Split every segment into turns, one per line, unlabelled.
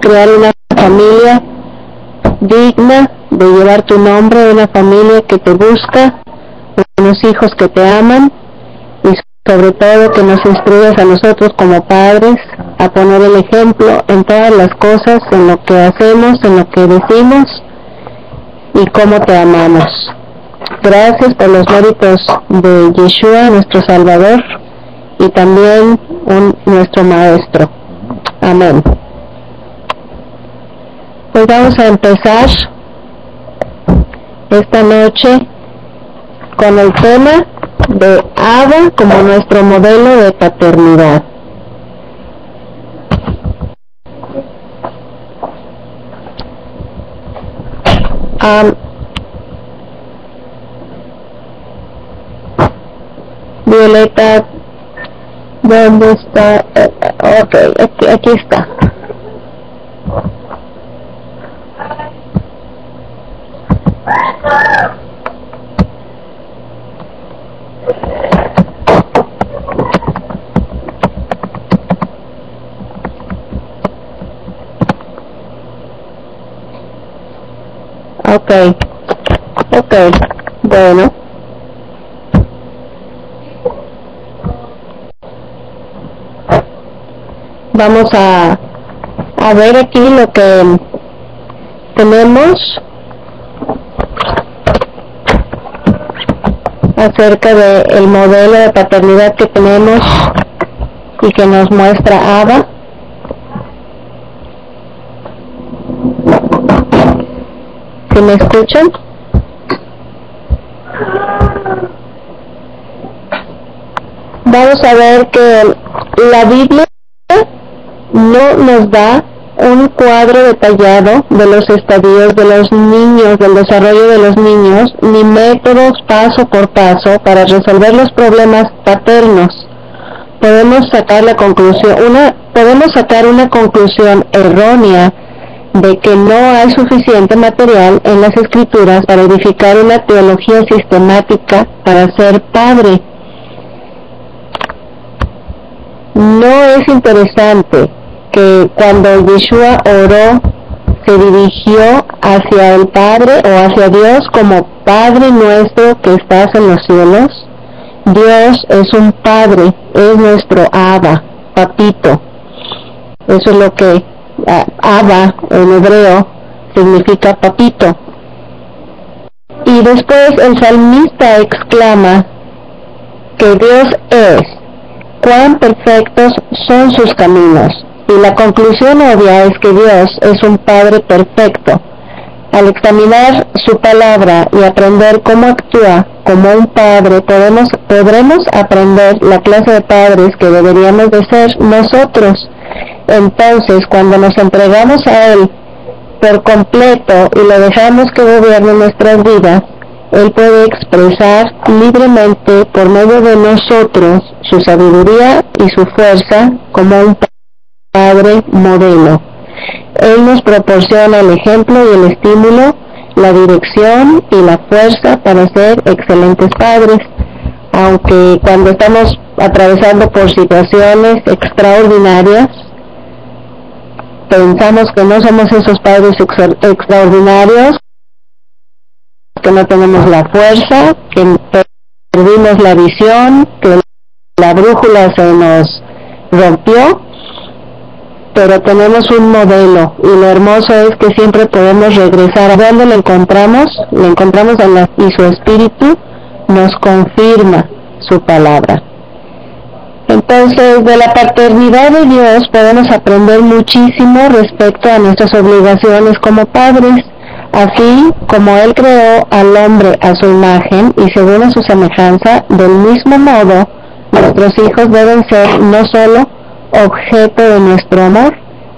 crear una familia digna de llevar tu nombre, una familia que te busca, unos hijos que te aman y sobre todo que nos instruyas a nosotros como padres a poner el ejemplo en todas las cosas, en lo que hacemos, en lo que decimos y cómo te amamos. Gracias por los méritos de Yeshua, nuestro Salvador, y también un, nuestro Maestro. Amén. Pues vamos a empezar esta noche con el tema de Ada como nuestro modelo de paternidad. Um, Violeta, ¿dónde está? Eh, ok, aquí, aquí está. Ok, ok, bueno. Vamos a, a ver aquí lo que tenemos acerca del modelo de paternidad que tenemos y que nos muestra Ada. ¿Sí me escuchan? Vamos a ver que la Biblia no nos da un cuadro detallado de los estadios de los niños, del desarrollo de los niños, ni métodos paso por paso para resolver los problemas paternos. Podemos sacar la conclusión, una, podemos sacar una conclusión errónea de que no hay suficiente material en las escrituras para edificar una teología sistemática para ser padre. No es interesante que cuando Yeshua oró se dirigió hacia el Padre o hacia Dios como Padre nuestro que estás en los cielos. Dios es un Padre, es nuestro Abba, papito. Eso es lo que Abba en hebreo significa papito. Y después el salmista exclama que Dios es, cuán perfectos son sus caminos. Y la conclusión obvia es que Dios es un Padre perfecto. Al examinar su palabra y aprender cómo actúa como un padre, podemos, podremos aprender la clase de padres que deberíamos de ser nosotros. Entonces, cuando nos entregamos a Él por completo y le dejamos que gobierne nuestras vidas, Él puede expresar libremente por medio de nosotros su sabiduría y su fuerza como un padre modelo. Él nos proporciona el ejemplo y el estímulo, la dirección y la fuerza para ser excelentes padres, aunque cuando estamos atravesando por situaciones extraordinarias, pensamos que no somos esos padres extraordinarios, que no tenemos la fuerza, que perdimos la visión, que la brújula se nos rompió, pero tenemos un modelo y lo hermoso es que siempre podemos regresar. ¿A dónde lo encontramos? Lo encontramos en la, y su espíritu nos confirma su palabra. Entonces, de la paternidad de Dios podemos aprender muchísimo respecto a nuestras obligaciones como padres, así como Él creó al hombre a su imagen y según a su semejanza, del mismo modo, nuestros hijos deben ser no solo objeto de nuestro amor,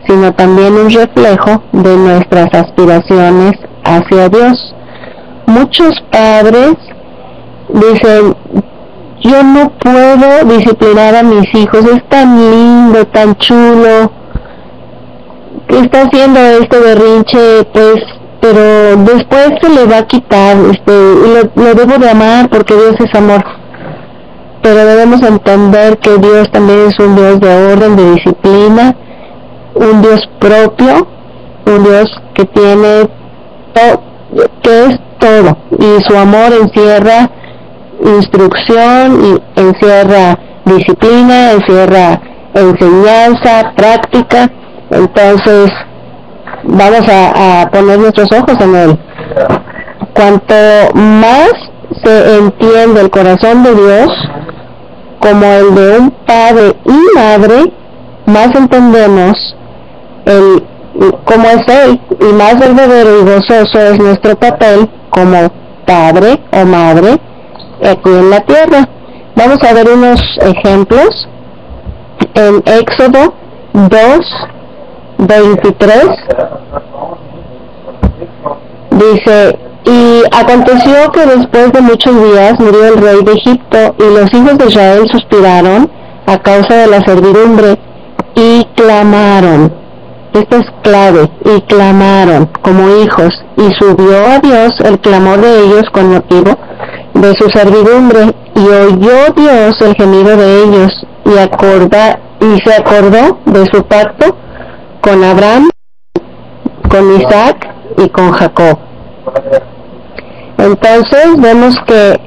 sino también un reflejo de nuestras aspiraciones hacia Dios. Muchos padres dicen, yo no puedo disciplinar a mis hijos, es tan lindo, tan chulo, está haciendo este berrinche, pues, pero después se le va a quitar, este, lo debo de amar porque Dios es amor pero debemos entender que Dios también es un Dios de orden, de disciplina, un Dios propio, un Dios que tiene que es todo, y su amor encierra instrucción, y encierra disciplina, encierra enseñanza, práctica, entonces vamos a, a poner nuestros ojos en él. Cuanto más se entiende el corazón de Dios como el de un padre y madre, más entendemos el cómo es Él y más verdadero y gozoso es nuestro papel como padre o madre aquí en la tierra. Vamos a ver unos ejemplos en Éxodo 2, 23. Dice, y aconteció que después de muchos días murió el rey de Egipto y los hijos de Israel suspiraron a causa de la servidumbre y clamaron. Esto es clave, y clamaron como hijos, y subió a Dios el clamor de ellos con motivo de su servidumbre, y oyó Dios el gemido de ellos, y, acorda, y se acordó de su pacto con Abraham, con Isaac y con Jacob. Entonces vemos que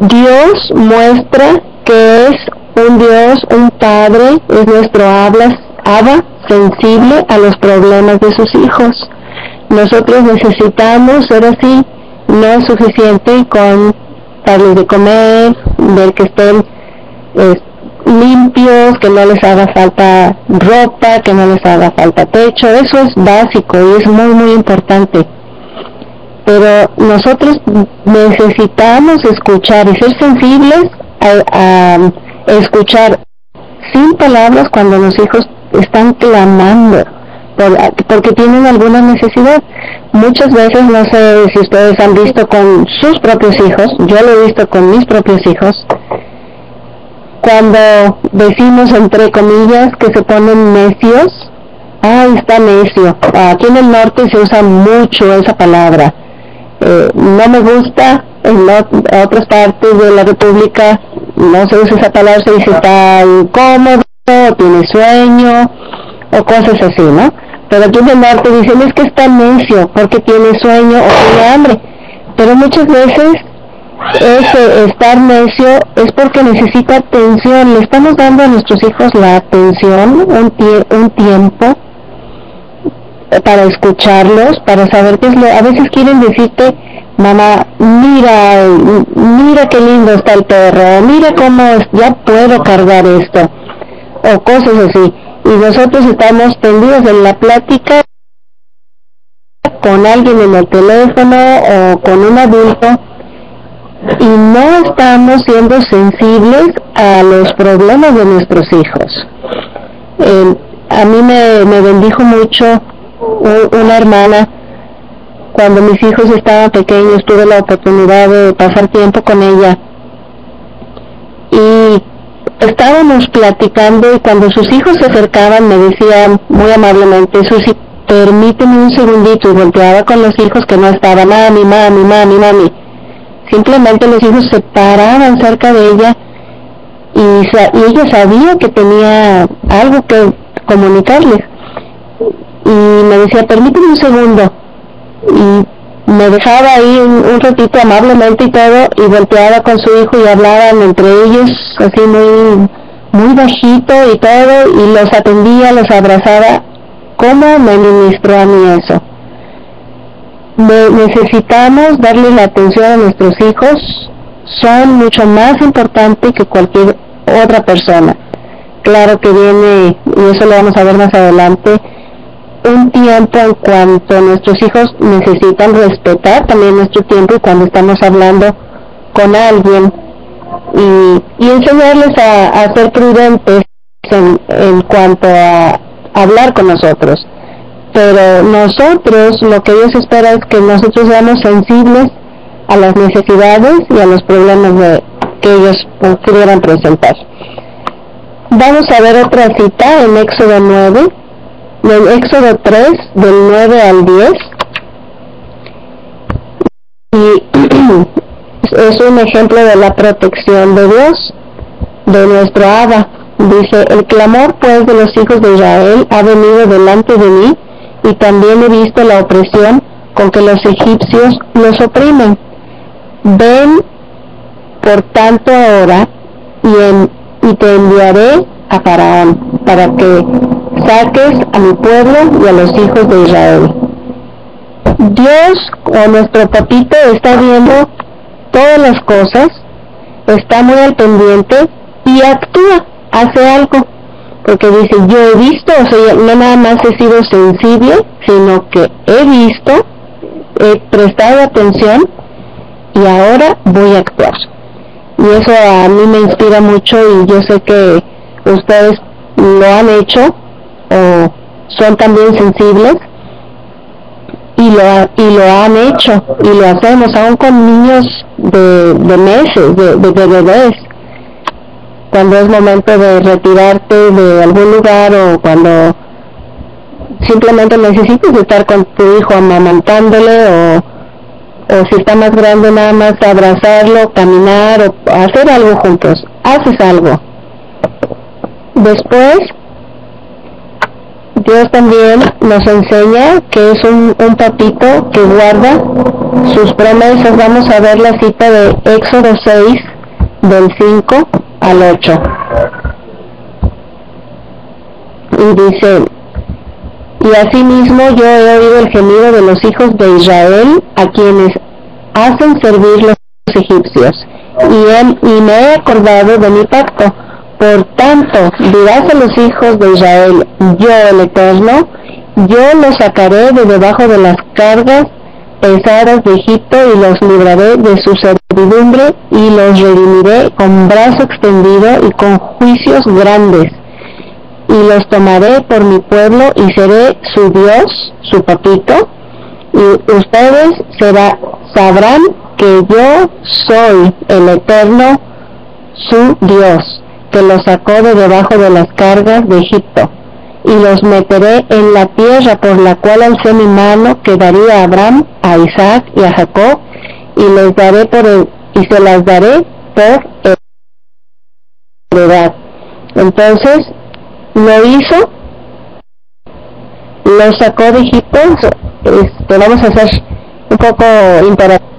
Dios muestra que es un Dios, un Padre, es nuestro habla, hada sensible a los problemas de sus hijos. Nosotros necesitamos ser así, no es suficiente con darles de comer, ver que estén limpios, que no les haga falta ropa, que no les haga falta techo, eso es básico y es muy muy importante. Pero nosotros necesitamos escuchar y ser sensibles a escuchar sin palabras cuando los hijos están clamando porque tienen alguna necesidad. Muchas veces, no sé si ustedes han visto con sus propios hijos, yo lo he visto con mis propios hijos, cuando decimos entre comillas que se ponen necios, ay, está necio. Aquí en el norte se usa mucho esa palabra. Eh, no me gusta, en otras partes de la República no se usa esa palabra, se dice está incómodo, tiene sueño o cosas así, ¿no? Pero aquí en el norte dicen es que está necio porque tiene sueño o tiene hambre. Pero muchas veces ese estar necio es porque necesita atención. Le estamos dando a nuestros hijos la atención, un, un tiempo para escucharlos, para saber qué es lo... A veces quieren decirte, mamá, mira, mira qué lindo está el perro, mira cómo ya puedo cargar esto, o cosas así. Y nosotros estamos tendidos en la plática con alguien en el teléfono o con un adulto y no estamos siendo sensibles a los problemas de nuestros hijos. a mí me, me bendijo mucho una hermana cuando mis hijos estaban pequeños tuve la oportunidad de pasar tiempo con ella y estábamos platicando y cuando sus hijos se acercaban me decían muy amablemente, Susi, permíteme un segundito y volteaba con los hijos que no estaban, mami, mami, mami, mami. Simplemente los hijos se paraban cerca de ella y, y ella sabía que tenía algo que comunicarles. Y me decía, permíteme un segundo y me dejaba ahí un, ratito amablemente y todo y volteaba con su hijo y hablaban entre ellos así muy muy bajito y todo y los atendía, los abrazaba. ¿Cómo me ministró a mí eso? necesitamos darle la atención a nuestros hijos, son mucho más importantes que cualquier otra persona. Claro que viene, y eso lo vamos a ver más adelante, un tiempo en cuanto nuestros hijos necesitan respetar también nuestro tiempo cuando estamos hablando con alguien y, enseñarles a, ser prudentes en, cuanto a hablar con nosotros. Pero nosotros lo que Dios espera es que nosotros seamos sensibles a las necesidades y a los problemas de, que ellos pudieran presentar. Vamos a ver otra cita en Éxodo 9, del Éxodo 3, del 9 al 10. Y es un ejemplo de la protección de Dios, de nuestro Abba, Dice, el clamor pues de los hijos de Israel ha venido delante de mí y también he visto la opresión con que los egipcios los oprimen. Ven por tanto ahora y, y te enviaré a Faraón para que saques a mi pueblo y a los hijos de Israel. Dios o nuestro papito está viendo todas las cosas, está muy al pendiente y actúa, hace algo. Porque dice, yo he visto, o sea, no nada más he sido sensible, sino que he visto, he prestado atención y ahora voy a actuar. Y eso a mí me inspira mucho y yo sé que ustedes lo han hecho o son también sensibles y lo, y lo han hecho y lo hacemos aún con niños de, de meses, de, de, bebés, cuando es momento de retirarte de algún lugar o cuando simplemente necesitas estar con tu hijo amamantándole o, o si está más grande nada más abrazarlo, caminar o hacer algo juntos, haces algo. Después Dios también nos enseña que es un, papito que guarda sus promesas. Vamos a ver la cita de Éxodo 6, del 5 al 8. Y dice, y asimismo yo he oído el gemido de los hijos de Israel a quienes hacen servir los egipcios, y, y me he acordado de mi pacto por tanto, dirás a los hijos de Israel, yo el Eterno, yo los sacaré de debajo de las cargas pesadas de Egipto y los libraré de su servidumbre y los redimiré con brazo extendido y con juicios grandes. Y los tomaré por mi pueblo y seré su Dios, su papito, y ustedes será, sabrán que yo soy el Eterno, su Dios que los sacó de debajo de las cargas de Egipto, y los meteré en la tierra por la cual alcé mi mano que daría a Abraham, a Isaac y a Jacob, y les daré por el, y se las daré por heredad. Entonces lo hizo, lo sacó de Egipto, este, vamos a hacer un poco interactivo.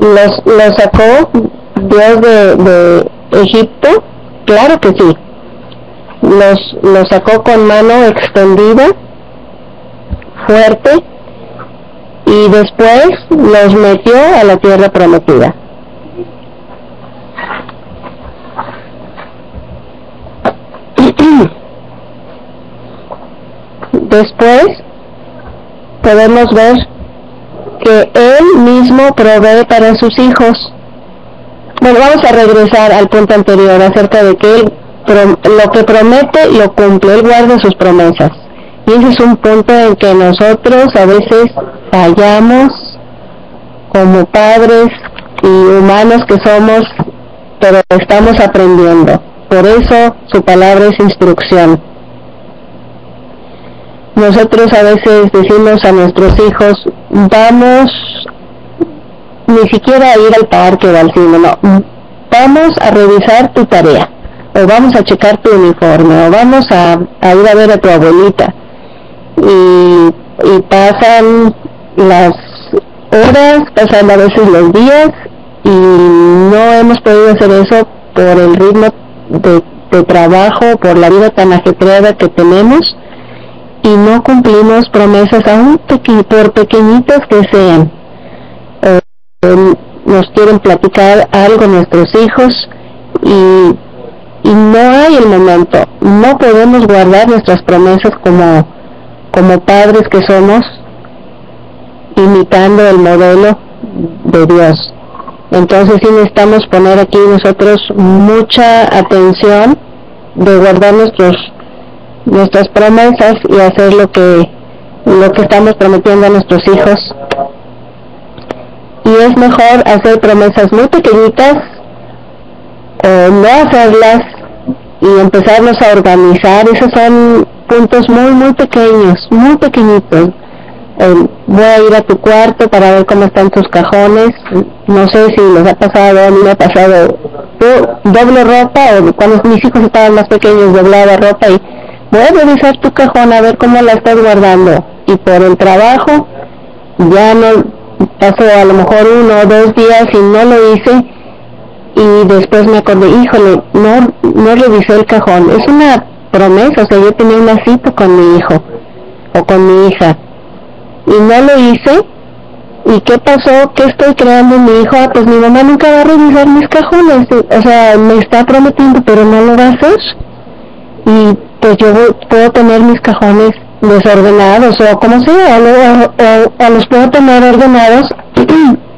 Los, lo sacó Dios de, de Egipto Claro que sí. Los, los sacó con mano extendida, fuerte, y después los metió a la tierra prometida. Después podemos ver que Él mismo provee para sus hijos bueno, vamos a regresar al punto anterior acerca de que él lo que promete lo cumple, él guarda sus promesas. Y ese es un punto en que nosotros a veces fallamos como padres y humanos que somos, pero estamos aprendiendo. Por eso su palabra es instrucción. Nosotros a veces decimos a nuestros hijos, vamos ni siquiera ir al parque o al cine, no. Vamos a revisar tu tarea, o vamos a checar tu uniforme, o vamos a, ir a ver a tu abuelita. Y, y pasan las horas, pasan a veces los días, y no hemos podido hacer eso por el ritmo de, de trabajo, por la vida tan ajetreada que tenemos, y no cumplimos promesas aún por pequeñitas que sean nos quieren platicar algo nuestros hijos y, y no hay el momento, no podemos guardar nuestras promesas como, como padres que somos, imitando el modelo de Dios. Entonces sí necesitamos poner aquí nosotros mucha atención de guardar nuestros nuestras promesas y hacer lo que lo que estamos prometiendo a nuestros hijos y es mejor hacer promesas muy pequeñitas o no hacerlas y empezarnos a organizar. Esos son puntos muy, muy pequeños, muy pequeñitos. voy a ir a tu cuarto para ver cómo están tus cajones, no sé si les ha pasado, a mí me ha pasado, doble ropa, o cuando mis hijos estaban más pequeños doblaba ropa y voy a revisar tu cajón a ver cómo la estás guardando, y por el trabajo ya no pasó a lo mejor uno o dos días y no lo hice, y después me acordé, híjole, no, no revisé el cajón, es una promesa, o sea, yo tenía una cita con mi hijo o con mi hija y no lo hice. Y qué pasó, qué estoy creando mi hijo, ah, pues mi mamá nunca va a revisar mis cajones, o sea, me está prometiendo pero no lo va a hacer. Y pues yo puedo tener mis cajones desordenados o como sea, o, o los puedo tener ordenados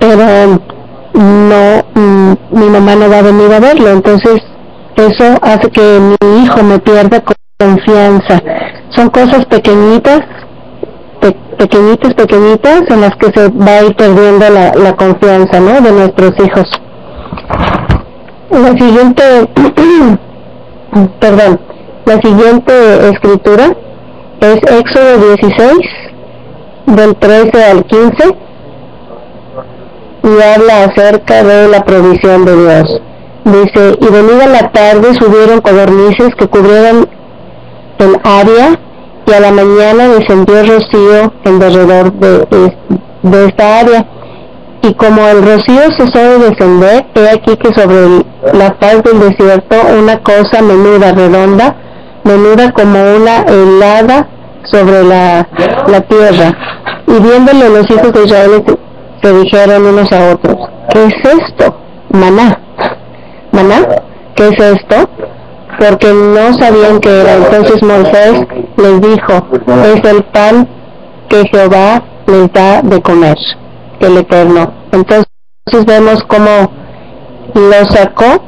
pero no, mm, mi mamá no va a venir a verlo, entonces eso hace que mi hijo me pierda confianza. Son cosas pequeñitas, pequeñitas, pequeñitas, en las que se va a ir perdiendo la, la confianza, ¿no? De nuestros hijos. La siguiente, perdón, la siguiente escritura es Éxodo 16, del 13 al 15, y habla acerca de la provisión de Dios. Dice, y venida la tarde subieron codornices que cubrieron el área y a la mañana descendió rocío en derredor de, de esta área. Y como el rocío cesó de descender, he aquí que sobre la paz del desierto una cosa menuda, redonda, menuda como una helada sobre la, la tierra. Y viéndole los hijos de Israel se dijeron unos a otros, ¿qué es esto? Maná. ¿Maná? ¿Qué es esto? Porque no sabían que era. Entonces Moisés les dijo, es el pan que Jehová les da de comer, el Eterno. Entonces vemos cómo lo sacó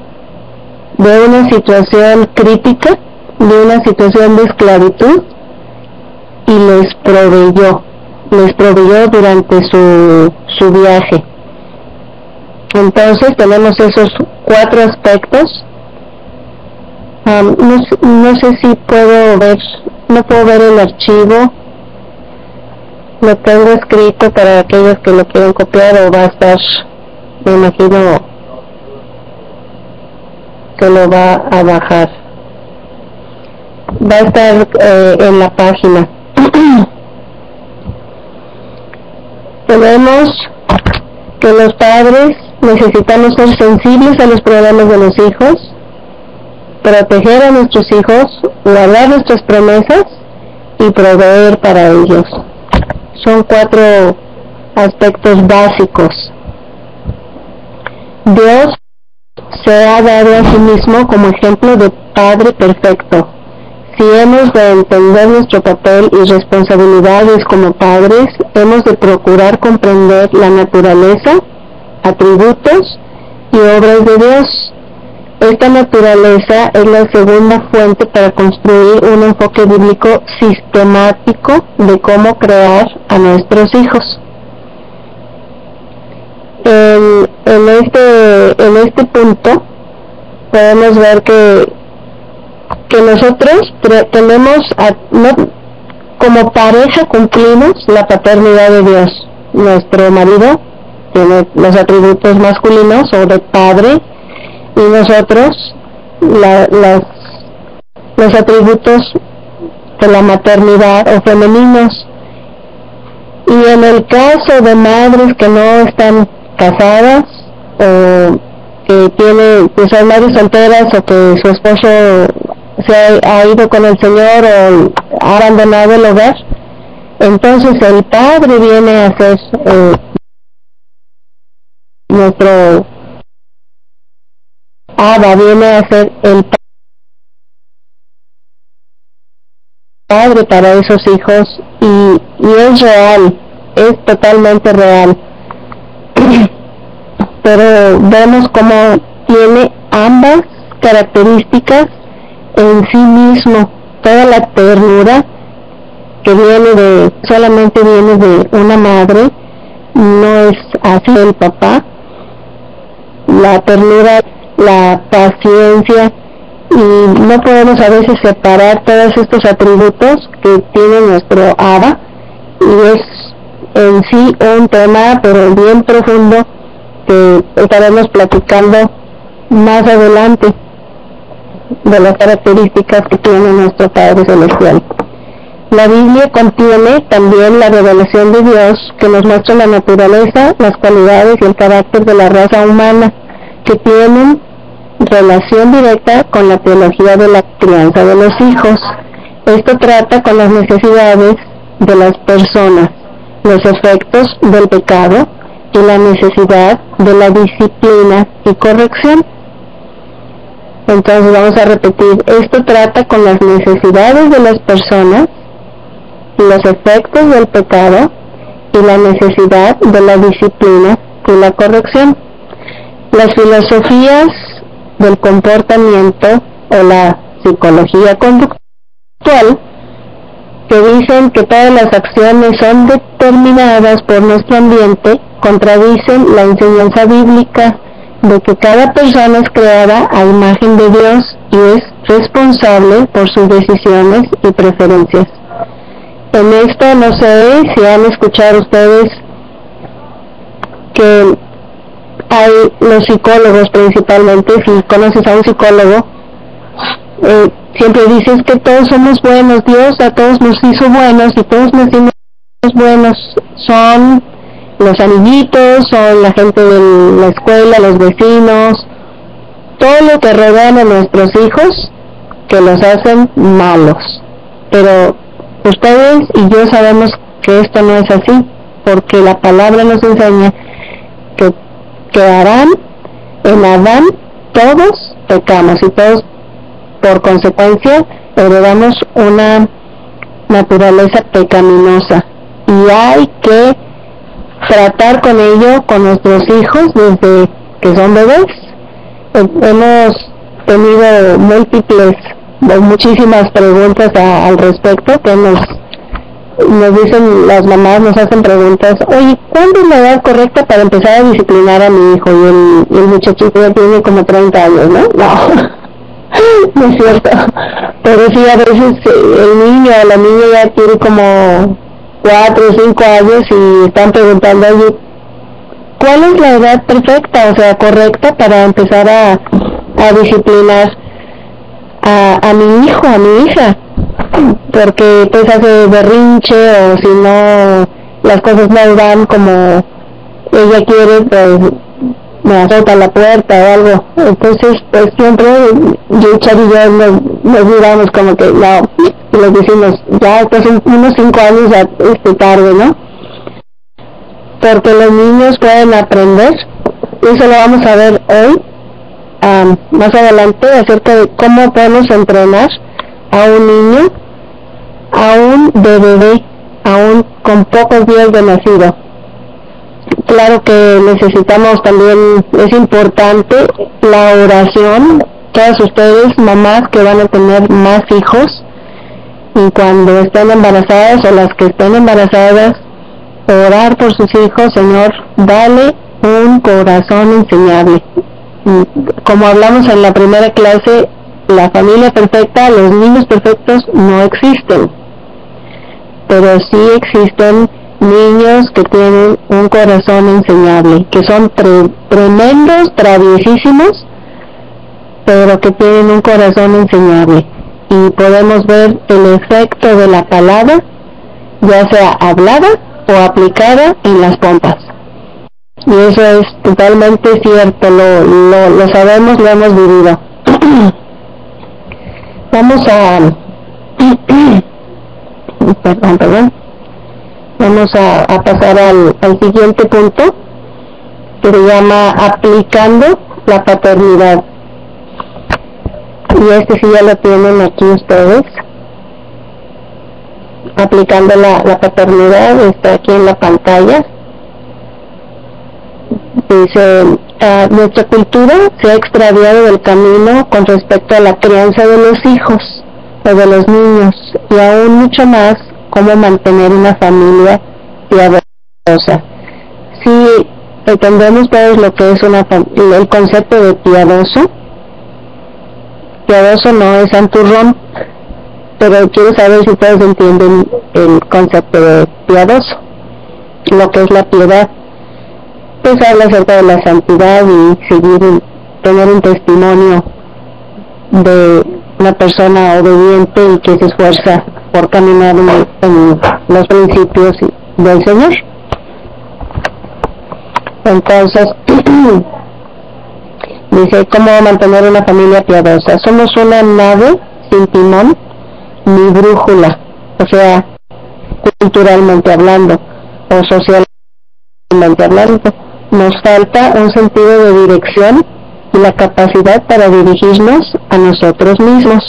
de una situación crítica, de una situación de esclavitud, y les proveyó, les proveyó durante su, su viaje. Entonces tenemos esos cuatro aspectos. no, no, sé si puedo ver, no puedo ver el archivo. Lo tengo escrito para aquellos que lo quieren copiar o va a estar, me imagino que lo va a bajar. Va a estar eh, en la página. Tenemos que los padres necesitamos ser sensibles a los problemas de los hijos, proteger a nuestros hijos, guardar nuestras promesas y proveer para ellos. Son cuatro aspectos básicos. Dios se ha dado a sí mismo como ejemplo de Padre perfecto. Si hemos de entender nuestro papel y responsabilidades como padres, hemos de procurar comprender la naturaleza atributos y obras de Dios. Esta naturaleza es la segunda fuente para construir un enfoque bíblico sistemático de cómo crear a nuestros hijos. En, este, en este punto podemos ver que, que nosotros tenemos, como pareja cumplimos la paternidad de Dios. Nuestro marido tiene los atributos masculinos o de padre y nosotros la, las, los atributos de la maternidad o femeninos. Y en el caso de madres que no están casadas o que tienen, que son madres solteras o que su esposo se ha, ido con el Señor o ha abandonado el hogar, entonces el padre viene a ser eh, nuestro Abba viene a ser el padre para esos hijos y, y es real, es totalmente real. Pero vemos cómo tiene ambas características en sí mismo, toda la ternura que viene de, solamente viene de una madre, no es así el papá, la ternura, la paciencia y no podemos a veces separar todos estos atributos que tiene nuestro Abba y es en sí un tema pero bien profundo que estaremos platicando más adelante de las características que tiene nuestro Padre Celestial. La Biblia contiene también la revelación de Dios que nos muestra la naturaleza, las cualidades y el carácter de la raza humana que tienen relación directa con la teología de la crianza de los hijos. Esto trata con las necesidades de las personas, los efectos del pecado y la necesidad de la disciplina y corrección. Entonces vamos a repetir, esto trata con las necesidades de las personas, los efectos del pecado y la necesidad de la disciplina y la corrección. Las filosofías del comportamiento o la psicología conductual que dicen que todas las acciones son determinadas por nuestro ambiente contradicen la enseñanza bíblica de que cada persona es creada a imagen de Dios y es responsable por sus decisiones y preferencias. En esto no sé si han escuchado ustedes que hay los psicólogos principalmente, si conoces a un psicólogo, eh, siempre dices que todos somos buenos, Dios a todos nos hizo buenos y todos nacimos buenos, son los amiguitos, son la gente de la escuela, los vecinos, todo lo que rodean a nuestros hijos que los hacen malos. Pero ustedes y yo sabemos que esto no es así, porque la palabra nos enseña que quedarán en Adán todos pecamos y todos por consecuencia heredamos una naturaleza pecaminosa y hay que tratar con ello con nuestros hijos desde que son bebés. Hemos tenido múltiples, muchísimas preguntas al respecto que nos, nos dicen las mamás, nos hacen preguntas, oye, ¿cuándo es la edad correcta para empezar a disciplinar a mi hijo? Y el, muchachito ya tiene como 30 años, ¿no? No, no es cierto. Pero sí, a veces el niño o la niña ya tiene como cuatro o cinco años y están preguntando, oye, ¿cuál es la edad perfecta, o sea, correcta para empezar a, a disciplinar a, a mi hijo, a mi hija? Porque pues hace berrinche o si no las cosas no van como ella quiere, pues me azota la puerta o algo. Entonces, pues siempre yo y Chari y nos, nos miramos como que no, y les decimos, ya son unos cinco años ya este tarde, ¿no? Porque los niños pueden aprender, eso lo vamos a ver hoy, más adelante, acerca de cómo podemos entrenar a un niño, aún de bebé, aún con pocos días de nacido claro que necesitamos también, es importante la oración, todas ustedes, mamás que van a tener más hijos, y cuando estén embarazadas o las que estén embarazadas, orar por sus hijos, Señor, dale un corazón enseñable. Como hablamos en la primera clase, la familia perfecta, los niños perfectos no existen, pero sí existen niños que tienen un corazón enseñable, que son tremendos, traviesísimos, pero que tienen un corazón enseñable. Y podemos ver el efecto de la palabra, ya sea hablada o aplicada en las pompas. Y eso es totalmente cierto, lo, lo, lo sabemos, lo hemos vivido. Vamos a... perdón, perdón. Vamos a, pasar al, siguiente punto que se llama aplicando la paternidad. Y este sí ya lo tienen aquí ustedes. Aplicando la, paternidad, está aquí en la pantalla. Dice, ah, nuestra cultura se ha extraviado del camino con respecto a la crianza de los hijos o de los niños y aún mucho más cómo mantener una familia piadosa. Si entendemos todos lo que es una, el concepto de piadoso, piadoso no es santurrón, pero quiero saber si ustedes entienden el concepto de piadoso, lo que es la piedad. Pues habla acerca de la santidad y seguir, tener un testimonio de una persona obediente y que se esfuerza por caminar en, los principios del Señor. Entonces, dice, ¿cómo mantener una familia piadosa? Somos una nave sin timón ni brújula, o sea, culturalmente hablando o socialmente hablando. Nos falta un sentido de dirección y la capacidad para dirigirnos a nosotros mismos.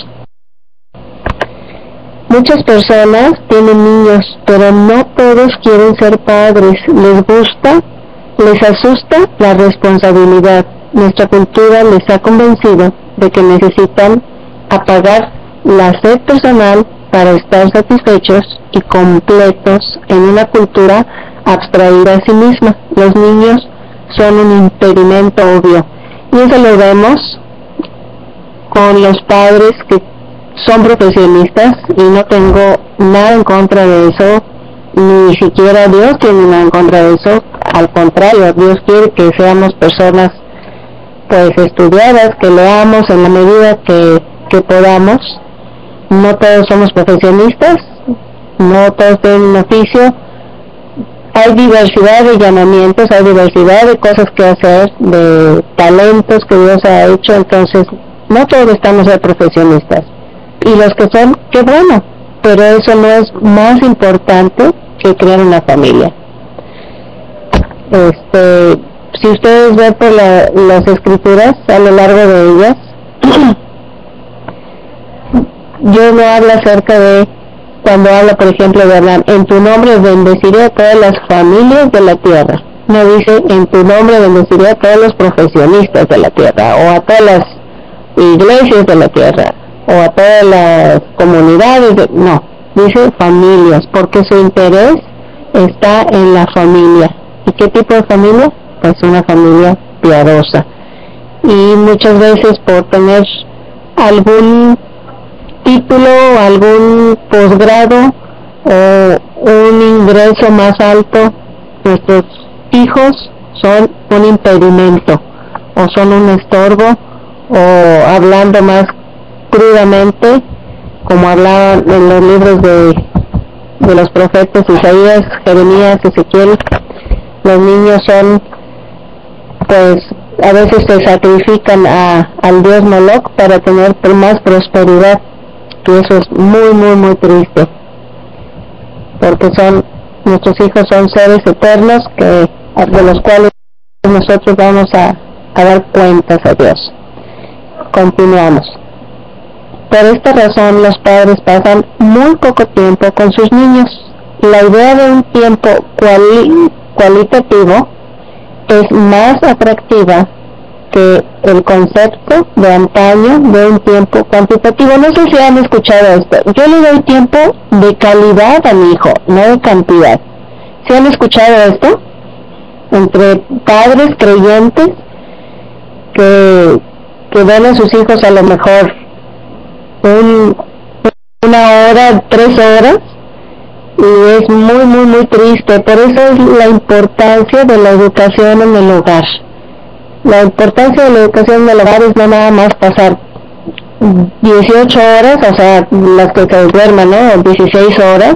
Muchas personas tienen niños, pero no todos quieren ser padres. Les gusta, les asusta la responsabilidad. Nuestra cultura les ha convencido de que necesitan apagar la sed personal para estar satisfechos y completos en una cultura abstraída a sí misma. Los niños son un impedimento obvio y eso lo vemos con los padres que son profesionistas y no tengo nada en contra de eso, ni siquiera Dios tiene nada en contra de eso, al contrario, Dios quiere que seamos personas pues estudiadas, que leamos en la medida que, que podamos, no todos somos profesionistas, no todos tienen un oficio, hay diversidad de llamamientos, hay diversidad de cosas que hacer, de talentos que Dios ha hecho, entonces no todos estamos profesionistas. Y los que son, qué bueno, pero eso no es más importante que crear una familia. Este, si ustedes ven por las escrituras a lo largo de ellas, yo no hablo acerca de cuando habla, por ejemplo, de Abraham, en tu nombre bendeciré a todas las familias de la tierra. No dice, en tu nombre bendeciré a todos los profesionistas de la tierra, o a todas las iglesias de la tierra, o a todas las comunidades. De... No, dice familias, porque su interés está en la familia. ¿Y qué tipo de familia? Pues una familia piadosa. Y muchas veces por tener algún título, algún posgrado o un ingreso más alto, nuestros hijos son un impedimento o son un estorbo o hablando más crudamente, como hablaban en los libros de, de los profetas Isaías, Jeremías, Ezequiel, los niños son pues a veces se sacrifican a, al dios Moloch para tener más prosperidad y eso es muy muy muy triste porque son nuestros hijos son seres eternos que de los cuales nosotros vamos a, a dar cuentas a Dios. Continuamos por esta razón los padres pasan muy poco tiempo con sus niños la idea de un tiempo cualitativo es más atractiva que el concepto de antaño de un tiempo cuantitativo. No sé si han escuchado esto. Yo le doy tiempo de calidad a mi hijo, no de cantidad. ¿Si han escuchado esto? Entre padres creyentes que, que ven a sus hijos a lo mejor un, una hora, tres horas, y es muy, muy, muy triste. Por eso es la importancia de la educación en el hogar la importancia de la educación del hogar es no nada más pasar 18 horas, o sea, las que se duerman, ¿no? 16 horas,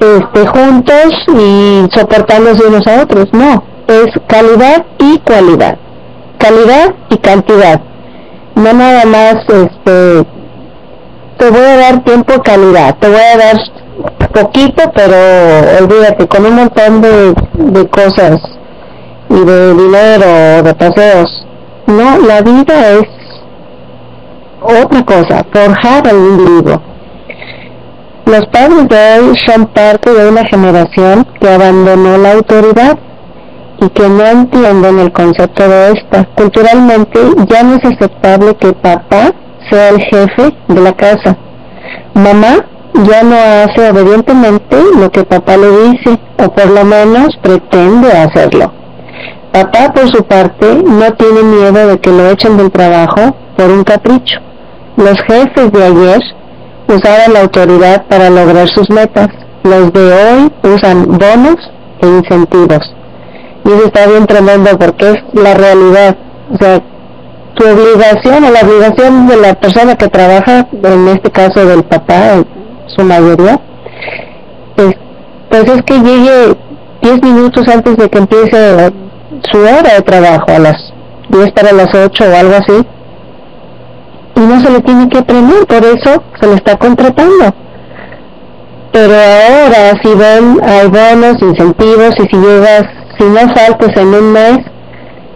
este, juntos y soportándose unos a otros. No, es calidad y cualidad. Calidad y cantidad. No nada más, este, te voy a dar tiempo calidad, te voy a dar poquito, pero olvídate, con un montón de, de cosas y de dinero, de paseos. No, la vida es otra cosa, forjar al individuo. Los padres de hoy son parte de una generación que abandonó la autoridad y que no entienden el concepto de esta. Culturalmente ya no es aceptable que papá sea el jefe de la casa. Mamá ya no hace obedientemente lo que papá le dice, o por lo menos pretende hacerlo. Papá, por su parte, no tiene miedo de que lo echen del trabajo por un capricho. Los jefes de ayer usaban la autoridad para lograr sus metas. Los de hoy usan bonos e incentivos. Eso está bien tremendo porque es la realidad. O sea, tu obligación o la obligación de la persona que trabaja, en este caso del papá, su mayoría, es, pues es que llegue 10 minutos antes de que empiece su hora de trabajo, a las 10 para las 8 o algo así, y no se le tiene que premiar, por eso se le está contratando. Pero ahora si ven, hay bonos, incentivos, y si llegas, si no faltes en un mes,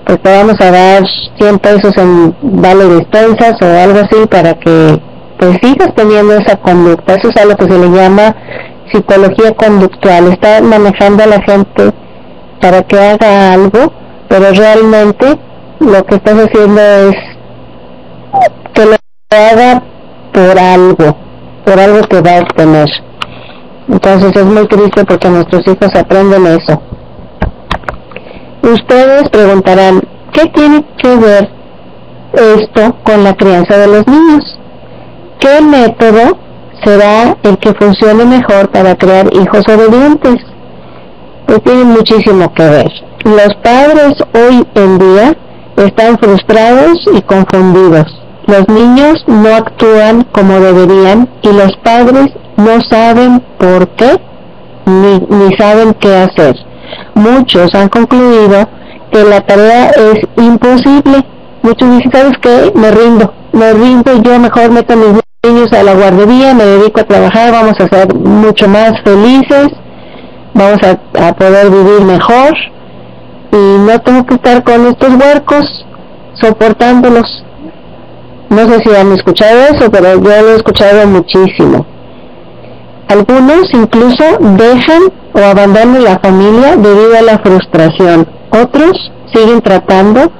pues te vamos a dar 100 pesos en vale despensas o algo así para que pues sigas teniendo esa conducta. Eso es a lo que se le llama psicología conductual. Está manejando a la gente para que haga algo, pero realmente lo que estás haciendo es que lo haga por algo, por algo que va a obtener. Entonces es muy triste porque nuestros hijos aprenden eso. Ustedes preguntarán, ¿qué tiene que ver esto con la crianza de los niños? ¿Qué método será el que funcione mejor para crear hijos obedientes? Pues tiene muchísimo que ver. Los padres hoy en día están frustrados y confundidos. Los niños no actúan como deberían y los padres no saben por qué ni, ni saben qué hacer. Muchos han concluido que la tarea es imposible. Muchos dicen, ¿sabes qué? Me rindo, me rindo, yo mejor meto a mis niños a la guardería, me dedico a trabajar, vamos a ser mucho más felices, vamos a, poder vivir mejor y no tengo que estar con estos huercos soportándolos. No sé si han escuchado eso, pero yo lo he escuchado muchísimo. Algunos incluso dejan o abandonan la familia debido a la frustración. Otros siguen tratando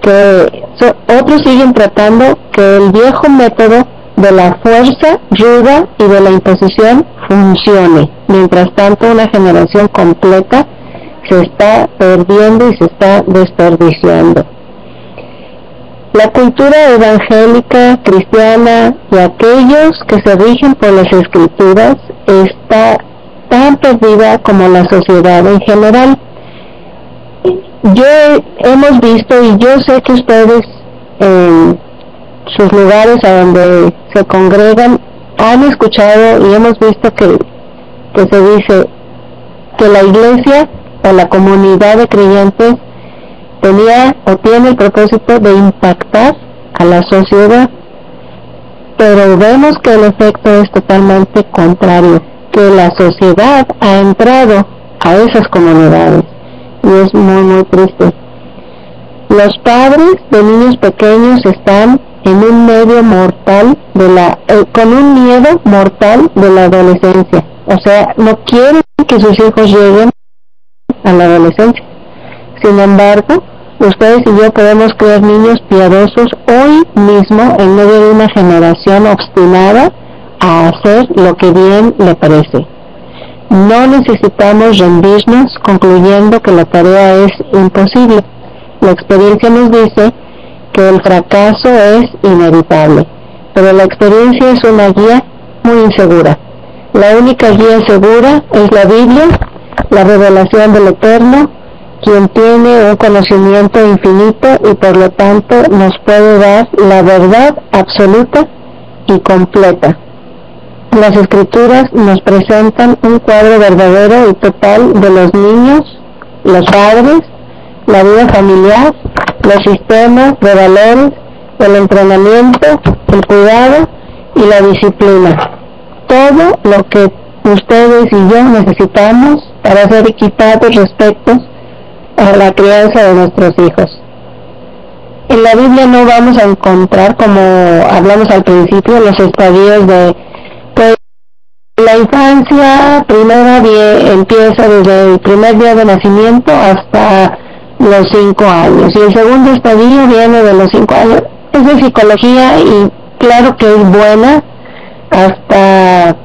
que otros siguen tratando que el viejo método de la fuerza ruda y de la imposición funcione. Mientras tanto, una generación completa se está perdiendo y se está desperdiciando. La cultura evangélica, cristiana y aquellos que se rigen por las escrituras está tan perdida como la sociedad en general. Yo hemos visto y yo sé que ustedes en sus lugares a donde se congregan han escuchado y hemos visto que, que se dice que la iglesia o la comunidad de creyentes tenía o tiene el propósito de impactar a la sociedad, pero vemos que el efecto es totalmente contrario, que la sociedad ha entrado a esas comunidades y es muy muy triste. Los padres de niños pequeños están en un medio mortal de la eh, con un miedo mortal de la adolescencia, o sea, no quieren que sus hijos lleguen a la adolescencia. Sin embargo, ustedes y yo podemos crear niños piadosos hoy mismo en medio de una generación obstinada a hacer lo que bien le parece. No necesitamos rendirnos concluyendo que la tarea es imposible. La experiencia nos dice que el fracaso es inevitable, pero la experiencia es una guía muy insegura. La única guía segura es la Biblia, la revelación del Eterno, quien tiene un conocimiento infinito y por lo tanto nos puede dar la verdad absoluta y completa. Las escrituras nos presentan un cuadro verdadero y total de los niños, los padres, la vida familiar, los sistemas de valores, el entrenamiento, el cuidado y la disciplina. Todo lo que ustedes y yo necesitamos para ser equipados respecto a la crianza de nuestros hijos. En la Biblia no vamos a encontrar, como hablamos al principio, los estadios de pues, la infancia primera empieza desde el primer día de nacimiento hasta los cinco años y el segundo estadio viene de los cinco años. Es de psicología y claro que es buena hasta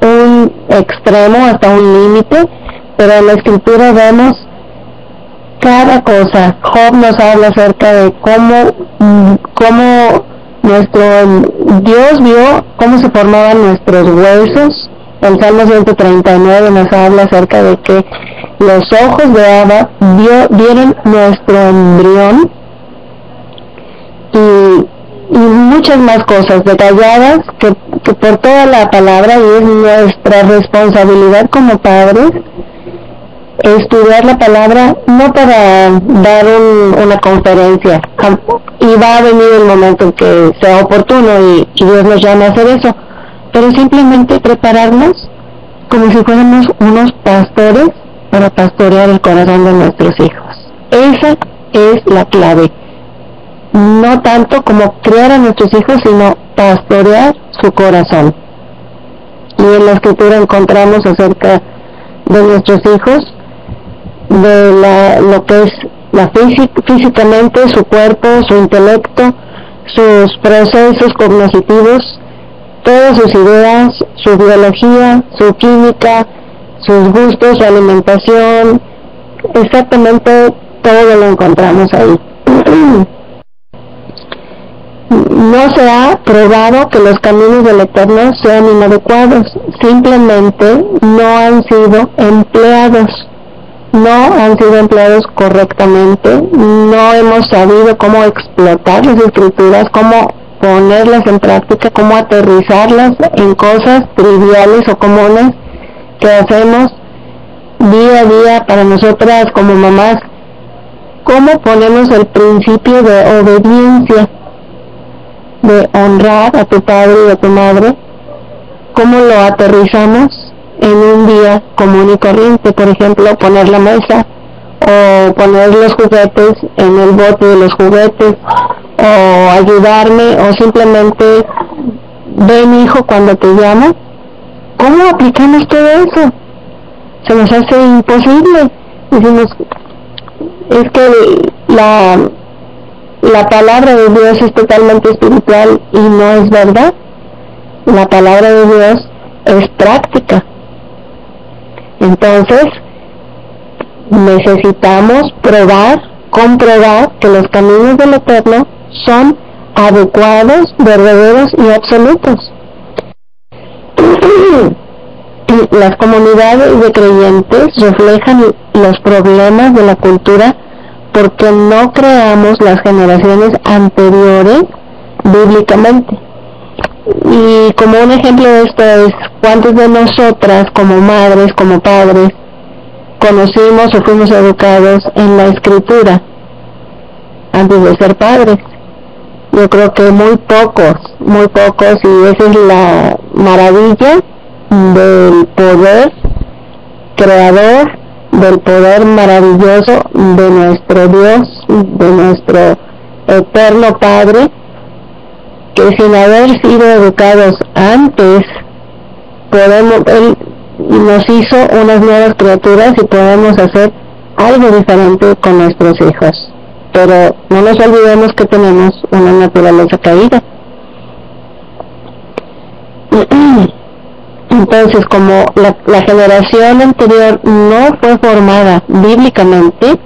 un extremo, hasta un límite, pero en la escritura vemos cada cosa. Job nos habla acerca de cómo, mm, cómo Nuestro Dios vio cómo se formaban nuestros huesos. El Salmo 139 nos habla acerca de que los ojos de Abba vio, vieron nuestro embrión y, y, muchas más cosas detalladas que, que por toda la palabra y es nuestra responsabilidad como padres estudiar la palabra no para dar una conferencia y va a venir el momento en que sea oportuno y, Dios nos llama a hacer eso, pero simplemente prepararnos como si fuéramos unos pastores para pastorear el corazón de nuestros hijos. Esa es la clave. No tanto como criar a nuestros hijos, sino pastorear su corazón. Y en la escritura encontramos acerca de nuestros hijos de la, lo que es la físicamente, su cuerpo, su intelecto, sus procesos cognitivos, todas sus ideas, su biología, su química, sus gustos, su alimentación, exactamente todo lo encontramos ahí. no se ha probado que los caminos del Eterno sean inadecuados, simplemente no han sido empleados no han sido empleados correctamente, no hemos sabido cómo explotar las escrituras, cómo ponerlas en práctica, cómo aterrizarlas en cosas triviales o comunes que hacemos día a día para nosotras como mamás, cómo ponemos el principio de obediencia, de honrar a tu padre y a tu madre, cómo lo aterrizamos en un día común y corriente, por ejemplo, poner la mesa o poner los juguetes en el bote de los juguetes o ayudarme o simplemente ven hijo cuando te llamo. ¿Cómo aplicamos todo eso? Se nos hace imposible. Decimos, es que la, la palabra de Dios es totalmente espiritual y no es verdad. La palabra de Dios es práctica. Entonces, necesitamos probar, comprobar que los caminos del Eterno son adecuados, verdaderos y absolutos. Las comunidades de creyentes reflejan los problemas de la cultura porque no creamos las generaciones anteriores bíblicamente. Y como un ejemplo de esto es cuántos de nosotras como madres, como padres, conocimos o fuimos educados en la escritura antes de ser padres. Yo creo que muy pocos, muy pocos y esa es la maravilla del poder creador, del poder maravilloso de nuestro Dios, de nuestro eterno Padre, que sin haber sido educados antes, podemos, Él nos hizo unas nuevas criaturas y podemos hacer algo diferente con nuestros hijos. Pero no nos olvidemos que tenemos una naturaleza caída. Entonces, como la, la generación anterior no fue formada bíblicamente,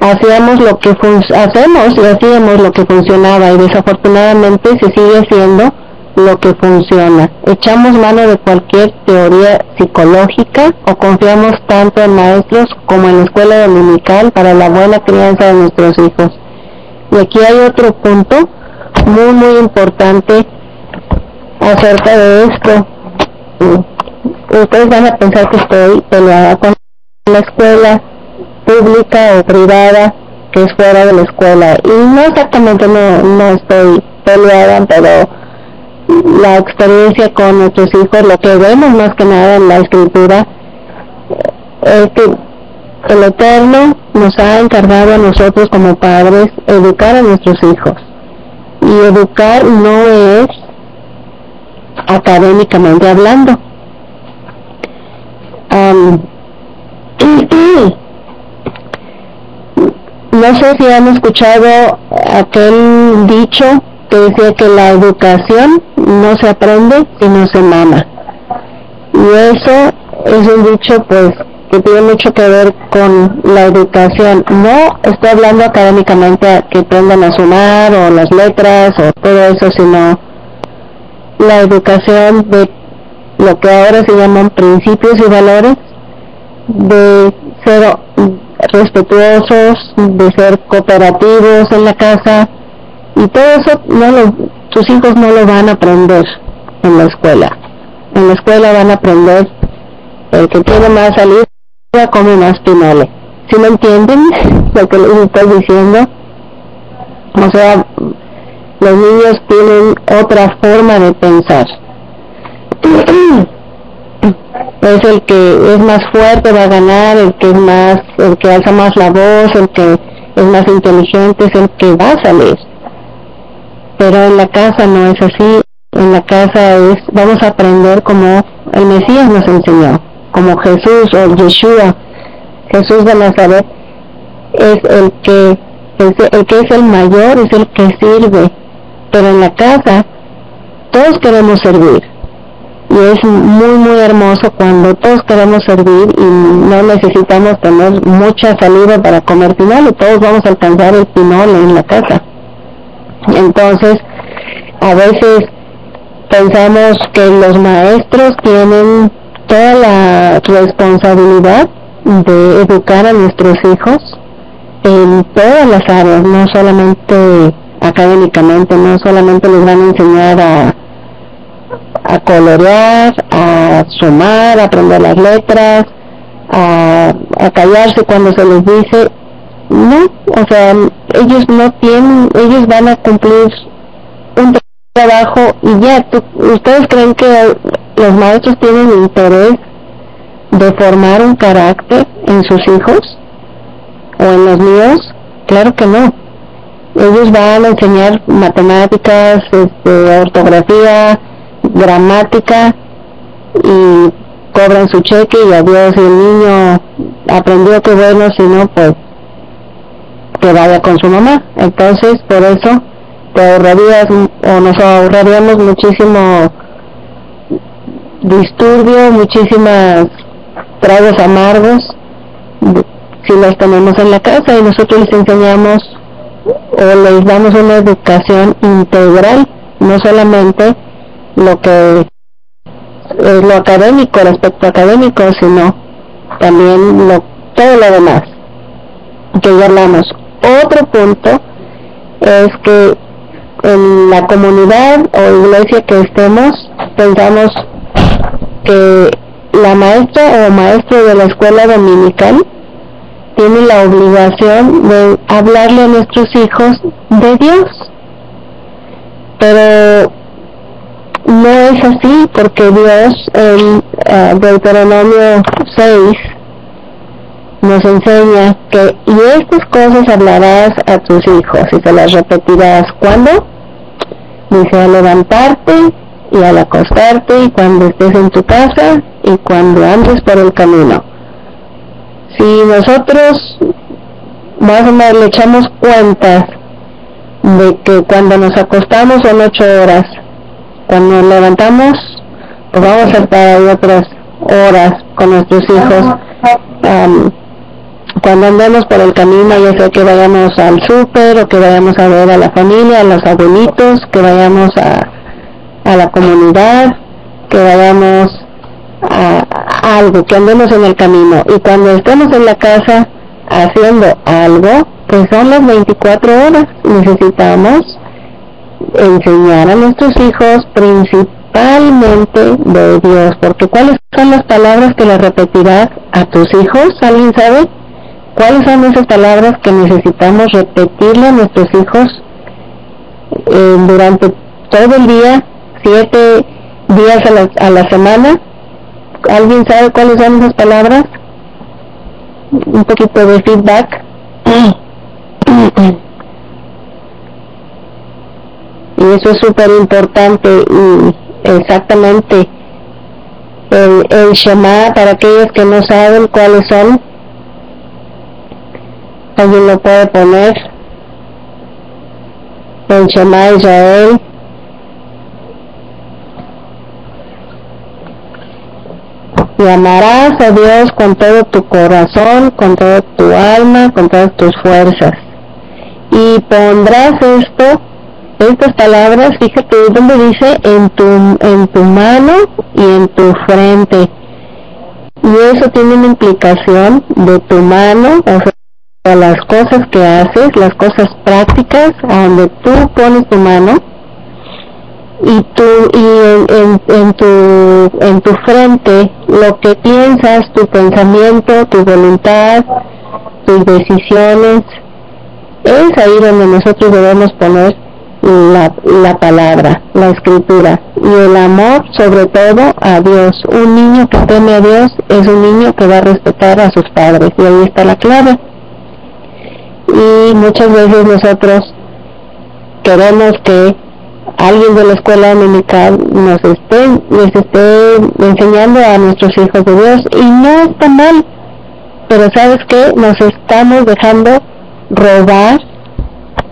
hacíamos lo que hacemos y hacíamos lo que funcionaba y desafortunadamente se sigue haciendo lo que funciona. Echamos mano de cualquier teoría psicológica o confiamos tanto en maestros como en la escuela dominical para la buena crianza de nuestros hijos. Y aquí hay otro punto muy muy importante acerca de esto. Ustedes van a pensar que estoy peleada con la escuela, pública o privada que es fuera de la escuela. Y no exactamente no, no estoy peleada, pero la experiencia con nuestros hijos, lo que vemos más que nada en la escritura, es que el Eterno nos ha encargado a nosotros como padres educar a nuestros hijos. Y educar no es académicamente hablando. No sé si han escuchado aquel dicho que decía que la educación no se aprende sino se mama. Y eso es un dicho pues que tiene mucho que ver con la educación. No estoy hablando académicamente que aprendan a sumar o las letras o todo eso, sino la educación de lo que ahora se llaman principios y valores, de ser respetuosos, de ser cooperativos en la casa y todo eso no lo, tus hijos no lo van a aprender en la escuela. En la escuela van a aprender el que tiene más salida come más pinole. ¿Sí me entienden lo que les estoy diciendo? O sea, los niños tienen otra forma de pensar. es el que es más fuerte va a ganar, el que es más, el que alza más la voz, el que es más inteligente es el que va a salir. Pero en la casa no es así. En la casa es, vamos a aprender como el Mesías nos enseñó, como Jesús o Yeshua, Jesús de Nazaret, es el que el que es el mayor, es el que sirve. Pero en la casa todos queremos servir y es muy muy hermoso cuando todos queremos servir y no necesitamos tener mucha salida para comer pinole, todos vamos a alcanzar el pinole en la casa. Entonces, a veces pensamos que los maestros tienen toda la responsabilidad de educar a nuestros hijos en todas las áreas, no solamente académicamente, no solamente les van a enseñar a a colorear, a sumar, a aprender las letras, a, callarse cuando se les dice, no, o sea, ellos no tienen, ellos van a cumplir un trabajo y ya, ¿ustedes creen que los maestros tienen interés de formar un carácter en sus hijos o en los míos? Claro que no. Ellos van a enseñar matemáticas, este, ortografía, gramática y cobran su cheque y adiós y el niño aprendió que bueno, si no pues que vaya con su mamá. Entonces por eso te ahorrarías o nos ahorraríamos muchísimo disturbio, muchísimas tragos amargos si los tenemos en la casa y nosotros les enseñamos o les damos una educación integral, no solamente lo que es lo académico, el aspecto académico, sino también lo, todo lo demás que ya hablamos. Otro punto es que en la comunidad o iglesia que estemos, pensamos que la maestra o maestro de la escuela dominical tiene la obligación de hablarle a nuestros hijos de Dios. Pero no es así porque Dios en uh, Deuteronomio 6 nos enseña que y estas cosas hablarás a tus hijos y te las repetirás cuando dice al levantarte y al acostarte y cuando estés en tu casa y cuando andes por el camino si nosotros más o menos le echamos cuentas de que cuando nos acostamos son ocho horas cuando nos levantamos, pues vamos a estar ahí otras horas con nuestros hijos. cuando andemos por el camino, ya sea que vayamos al súper o que vayamos a ver a la familia, a los abuelitos, que vayamos a, a la comunidad, que vayamos a, a, algo, que andemos en el camino. Y cuando estemos en la casa haciendo algo, pues son las 24 horas. Necesitamos enseñar a nuestros hijos principalmente de Dios, porque ¿cuáles son las palabras que le repetirás a tus hijos? ¿Alguien sabe? ¿Cuáles son esas palabras que necesitamos repetirle a nuestros hijos eh, durante todo el día, siete días a la, a la semana? ¿Alguien sabe cuáles son esas palabras? Un poquito de feedback. y eso es súper importante y exactamente el, el Shema para aquellos que no saben cuáles son alguien lo puede poner el Shema Israel y amarás a Dios con todo tu corazón, con toda tu alma, con todas tus fuerzas. Y pondrás esto, estas palabras, fíjate donde dice en tu, en tu mano y en tu frente. Y eso tiene una implicación de tu mano, o sea, las cosas que haces, las cosas prácticas, a donde tú pones tu mano, y tú y en, en, tu en tu frente lo que piensas tu pensamiento tu voluntad tus decisiones es ahí donde nosotros debemos poner la, la palabra la escritura. Y el amor sobre todo a Dios. Un niño que teme a Dios es un niño que va a respetar a sus padres. Y ahí está la clave. Y muchas veces nosotros queremos que alguien de la escuela dominical nos esté, les esté enseñando a nuestros hijos de Dios. Y no está mal, pero sabes que nos estamos dejando robar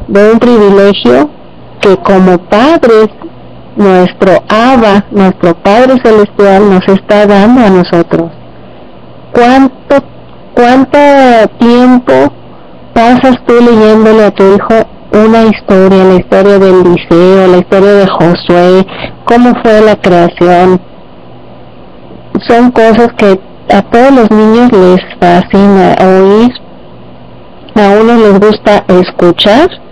de un privilegio que como padres nuestro Abba, nuestro Padre Celestial nos está dando a nosotros. ¿Cuánto, cuánto tiempo pasas tú leyéndole a tu hijo una historia, la historia del liceo, la historia de Josué, cómo fue la creación. Son cosas que a todos los niños les fascina oír, a unos les gusta escuchar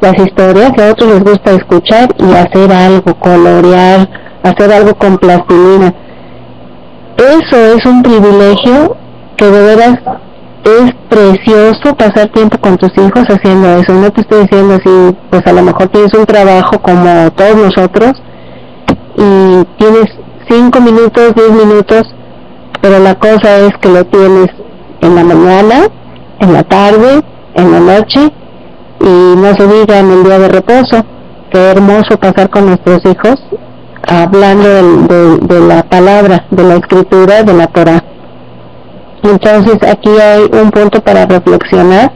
las historias y a otros les gusta escuchar y hacer algo, colorear, hacer algo con plastilina. Eso es un privilegio que de veras es precioso pasar tiempo con tus hijos haciendo eso. No te estoy diciendo así, pues a lo mejor tienes un trabajo como todos nosotros y tienes cinco minutos, diez minutos, pero la cosa es que lo tienes en la mañana, en la tarde, en la noche y no se diga en el día de reposo. Qué hermoso pasar con nuestros hijos hablando de, de la palabra, de la escritura, de la Torah. Entonces aquí hay un punto para reflexionar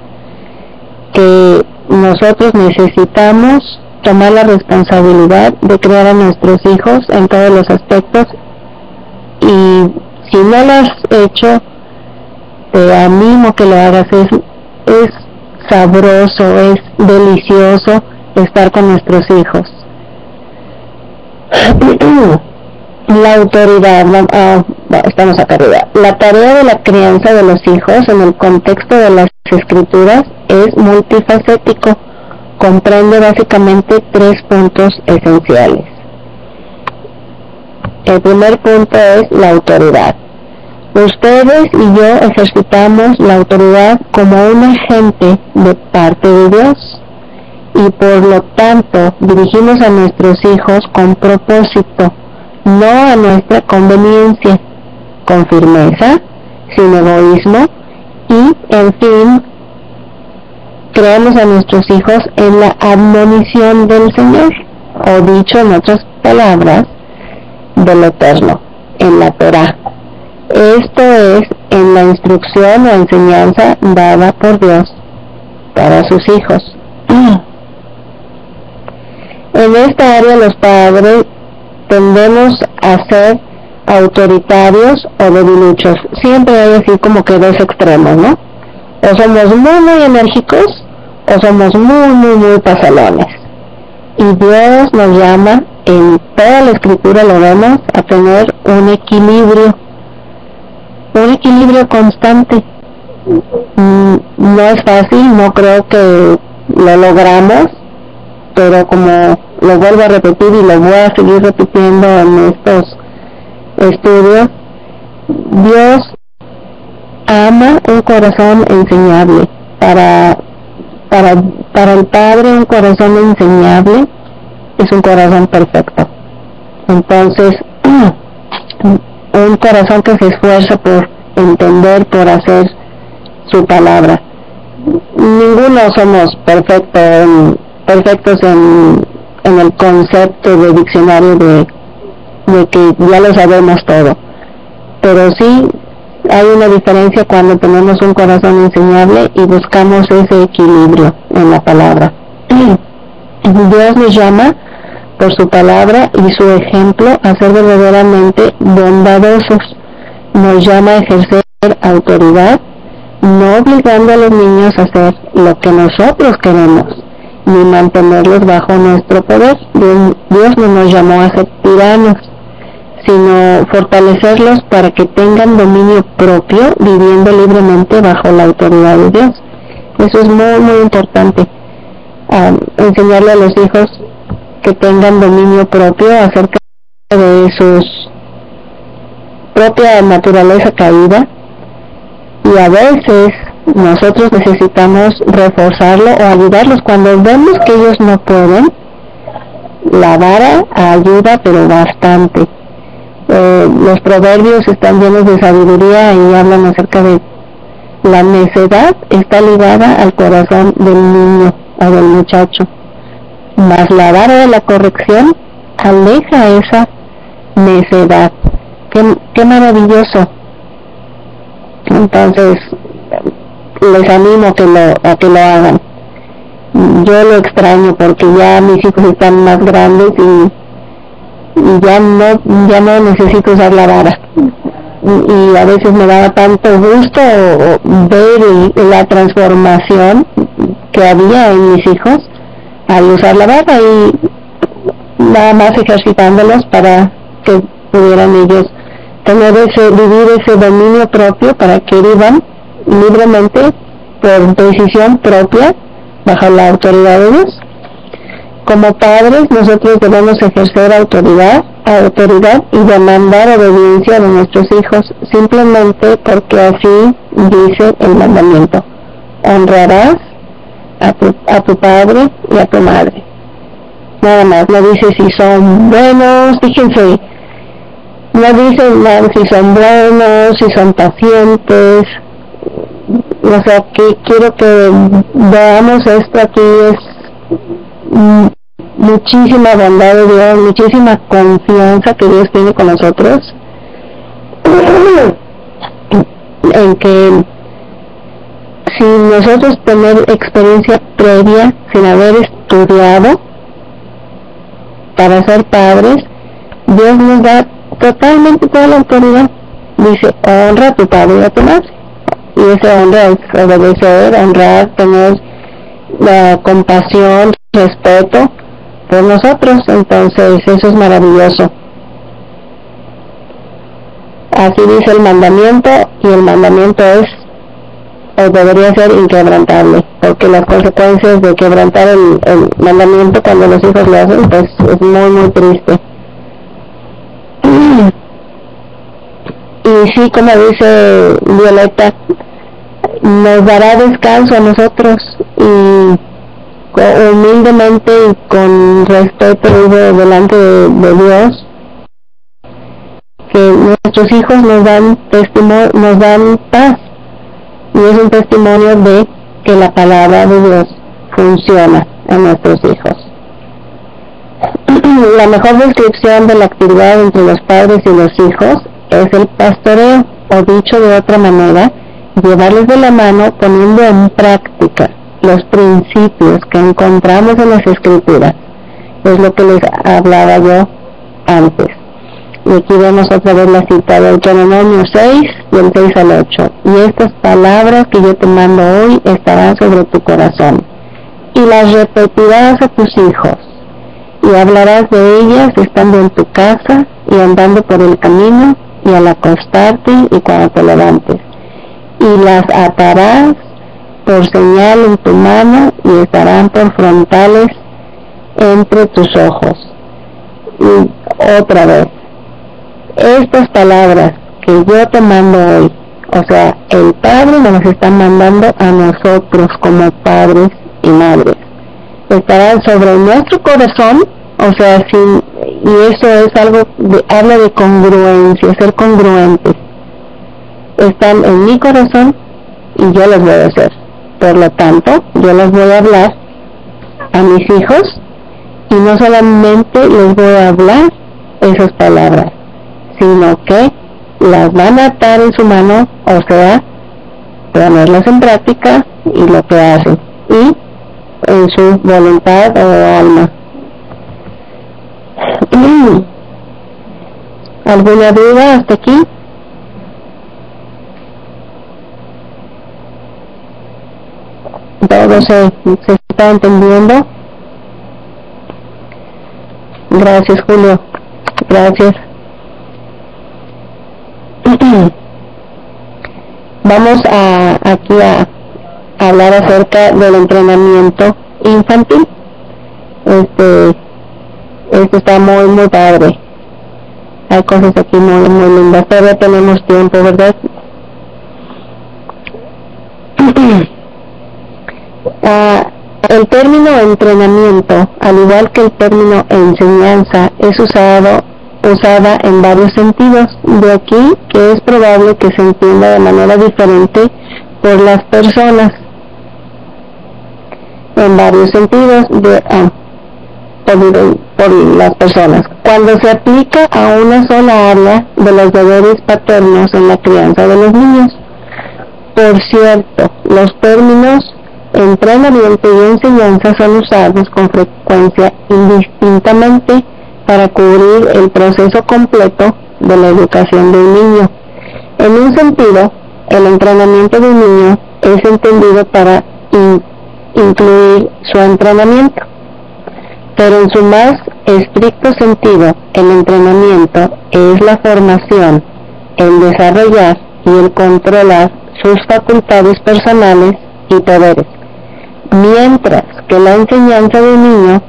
que nosotros necesitamos tomar la responsabilidad de crear a nuestros hijos en todos los aspectos y si no lo has hecho te animo que lo hagas es, es sabroso es delicioso estar con nuestros hijos la autoridad, ah, estamos acá arriba. La tarea de la crianza de los hijos en el contexto de las escrituras es multifacético. Comprende básicamente tres puntos esenciales. El primer punto es la autoridad. Ustedes y yo ejercitamos la autoridad como un agente de parte de Dios y por lo tanto dirigimos a nuestros hijos con propósito no a nuestra conveniencia, con firmeza, sin egoísmo y, en fin, creamos a nuestros hijos en la admonición del Señor, o dicho en otras palabras, del Eterno, en la Torah. Esto es en la instrucción o enseñanza dada por Dios para sus hijos. En esta área los padres tendemos a ser autoritarios o debiluchos. Siempre hay así como que dos extremos, ¿no? O somos muy, muy enérgicos o somos muy, muy, muy pasalones. Y Dios nos llama, en toda la escritura lo vemos, a tener un equilibrio, un equilibrio constante. Mm, no es fácil, no creo que lo logramos, pero como lo vuelvo a repetir y lo voy a seguir repitiendo en estos estudios, Dios ama un corazón enseñable. Para, para, para el Padre un corazón enseñable es un corazón perfecto. Entonces, un corazón que se esfuerza por entender, por hacer su palabra. Ninguno somos perfectos perfectos en en el concepto de diccionario de, de que ya lo sabemos todo. Pero sí hay una diferencia cuando tenemos un corazón enseñable y buscamos ese equilibrio en la palabra. Dios nos llama por su palabra y su ejemplo a ser verdaderamente bondadosos. nos llama a ejercer autoridad, no obligando a los niños a hacer lo que nosotros queremos, ni mantenerlos bajo nuestro poder. Dios, no nos llamó a ser tiranos, sino fortalecerlos para que tengan dominio propio, viviendo libremente bajo la autoridad de Dios. Eso es muy, muy importante. enseñarle a los hijos que tengan dominio propio acerca de sus propia naturaleza caída. Y a veces nosotros necesitamos reforzarlo o ayudarlos. Cuando vemos que ellos no pueden la vara ayuda pero bastante. Eh, los proverbios están llenos de sabiduría y hablan acerca de la necedad está ligada al corazón del niño o del muchacho mas la vara de la corrección aleja esa necedad. Qué, qué maravilloso. Entonces les animo a que lo a que lo hagan. Yo lo extraño porque ya mis hijos están más grandes y, ya no ya no necesito usar la vara. Y a veces me daba tanto gusto ver la transformación que había en mis hijos al usar la vara y nada más ejercitándolos para que pudieran ellos tener ese, vivir ese dominio propio para que vivan libremente por decisión propia bajo la autoridad de Dios. Como padres nosotros debemos ejercer autoridad, autoridad y demandar obediencia de nuestros hijos simplemente porque así dice el mandamiento. Honrarás a tu, a tu padre y a tu madre. Nada más, no dice si son buenos, fíjense, no dicen si son buenos, si son pacientes. O sea, que quiero que veamos esto aquí es muchísima bondad de Dios, muchísima confianza que Dios tiene con nosotros. en que si nosotros tener experiencia previa sin haber estudiado para ser padres, Dios nos da totalmente toda la autoridad. Dice, honra a tu padre y a tu madre. Y esa honra es obedecer, honrar, tener la compasión, respeto por nosotros. Entonces, eso es maravilloso. Así dice el mandamiento y el mandamiento es o debería ser inquebrantable, porque las consecuencias de quebrantar el, el mandamiento cuando los hijos lo hacen, pues es muy, muy triste. Y sí, como dice Violeta, nos dará descanso a nosotros y humildemente y con respeto delante de, Dios que nuestros hijos nos dan testimonio, nos dan paz y es un testimonio de que la palabra de Dios funciona en nuestros hijos. la mejor descripción de la actividad entre los padres y los hijos es el pastoreo, o dicho de otra manera, llevarles de la mano poniendo en práctica los principios que encontramos en las escrituras. Es lo que les hablaba yo antes. Y aquí vemos otra vez la cita de Deuteronomio 6, del 6 al 8. Y estas palabras que yo te mando hoy estarán sobre tu corazón. Y las repetirás a tus hijos y hablarás de ellas estando en tu casa y andando por el camino y al acostarte y cuando te levantes. Y las atarás por señal en tu mano y estarán por frontales entre tus ojos. Y otra vez, estas palabras que yo te mando hoy, o sea, el Padre nos está mandando a nosotros como padres y madres estarán sobre nuestro corazón, o sea, y eso es algo, de, habla de congruencia, ser congruentes. Están en mi corazón y yo los voy a hacer. Por lo tanto, yo les voy a hablar a mis hijos y no solamente les voy a hablar esas palabras, sino que las van a atar en su mano, o sea, ponerlas en práctica y lo que hacen, y en su voluntad o alma. ¿Alguna duda hasta aquí? Todo se, se está entendiendo. Gracias, Julio. Gracias. Vamos a aquí a, hablar acerca del entrenamiento infantil. Este, esto está muy, muy padre. Hay cosas aquí muy, muy lindas. Todavía tenemos tiempo, ¿verdad? Ah, el término entrenamiento, al igual que el término enseñanza, es usado usada en varios sentidos. De aquí que es probable que se entienda de manera diferente por las personas. En varios sentidos de, ah, por, las personas. Cuando se aplica a una sola área de los deberes paternos en la crianza de los niños. Por cierto, los términos entrenamiento y enseñanza son usados con frecuencia indistintamente para cubrir el proceso completo de la educación de un niño. En un sentido, el entrenamiento de un niño es entendido para incluir su entrenamiento, pero en su más estricto sentido, el entrenamiento es la formación, el desarrollar y el controlar sus facultades personales y poderes, mientras que la enseñanza de un niño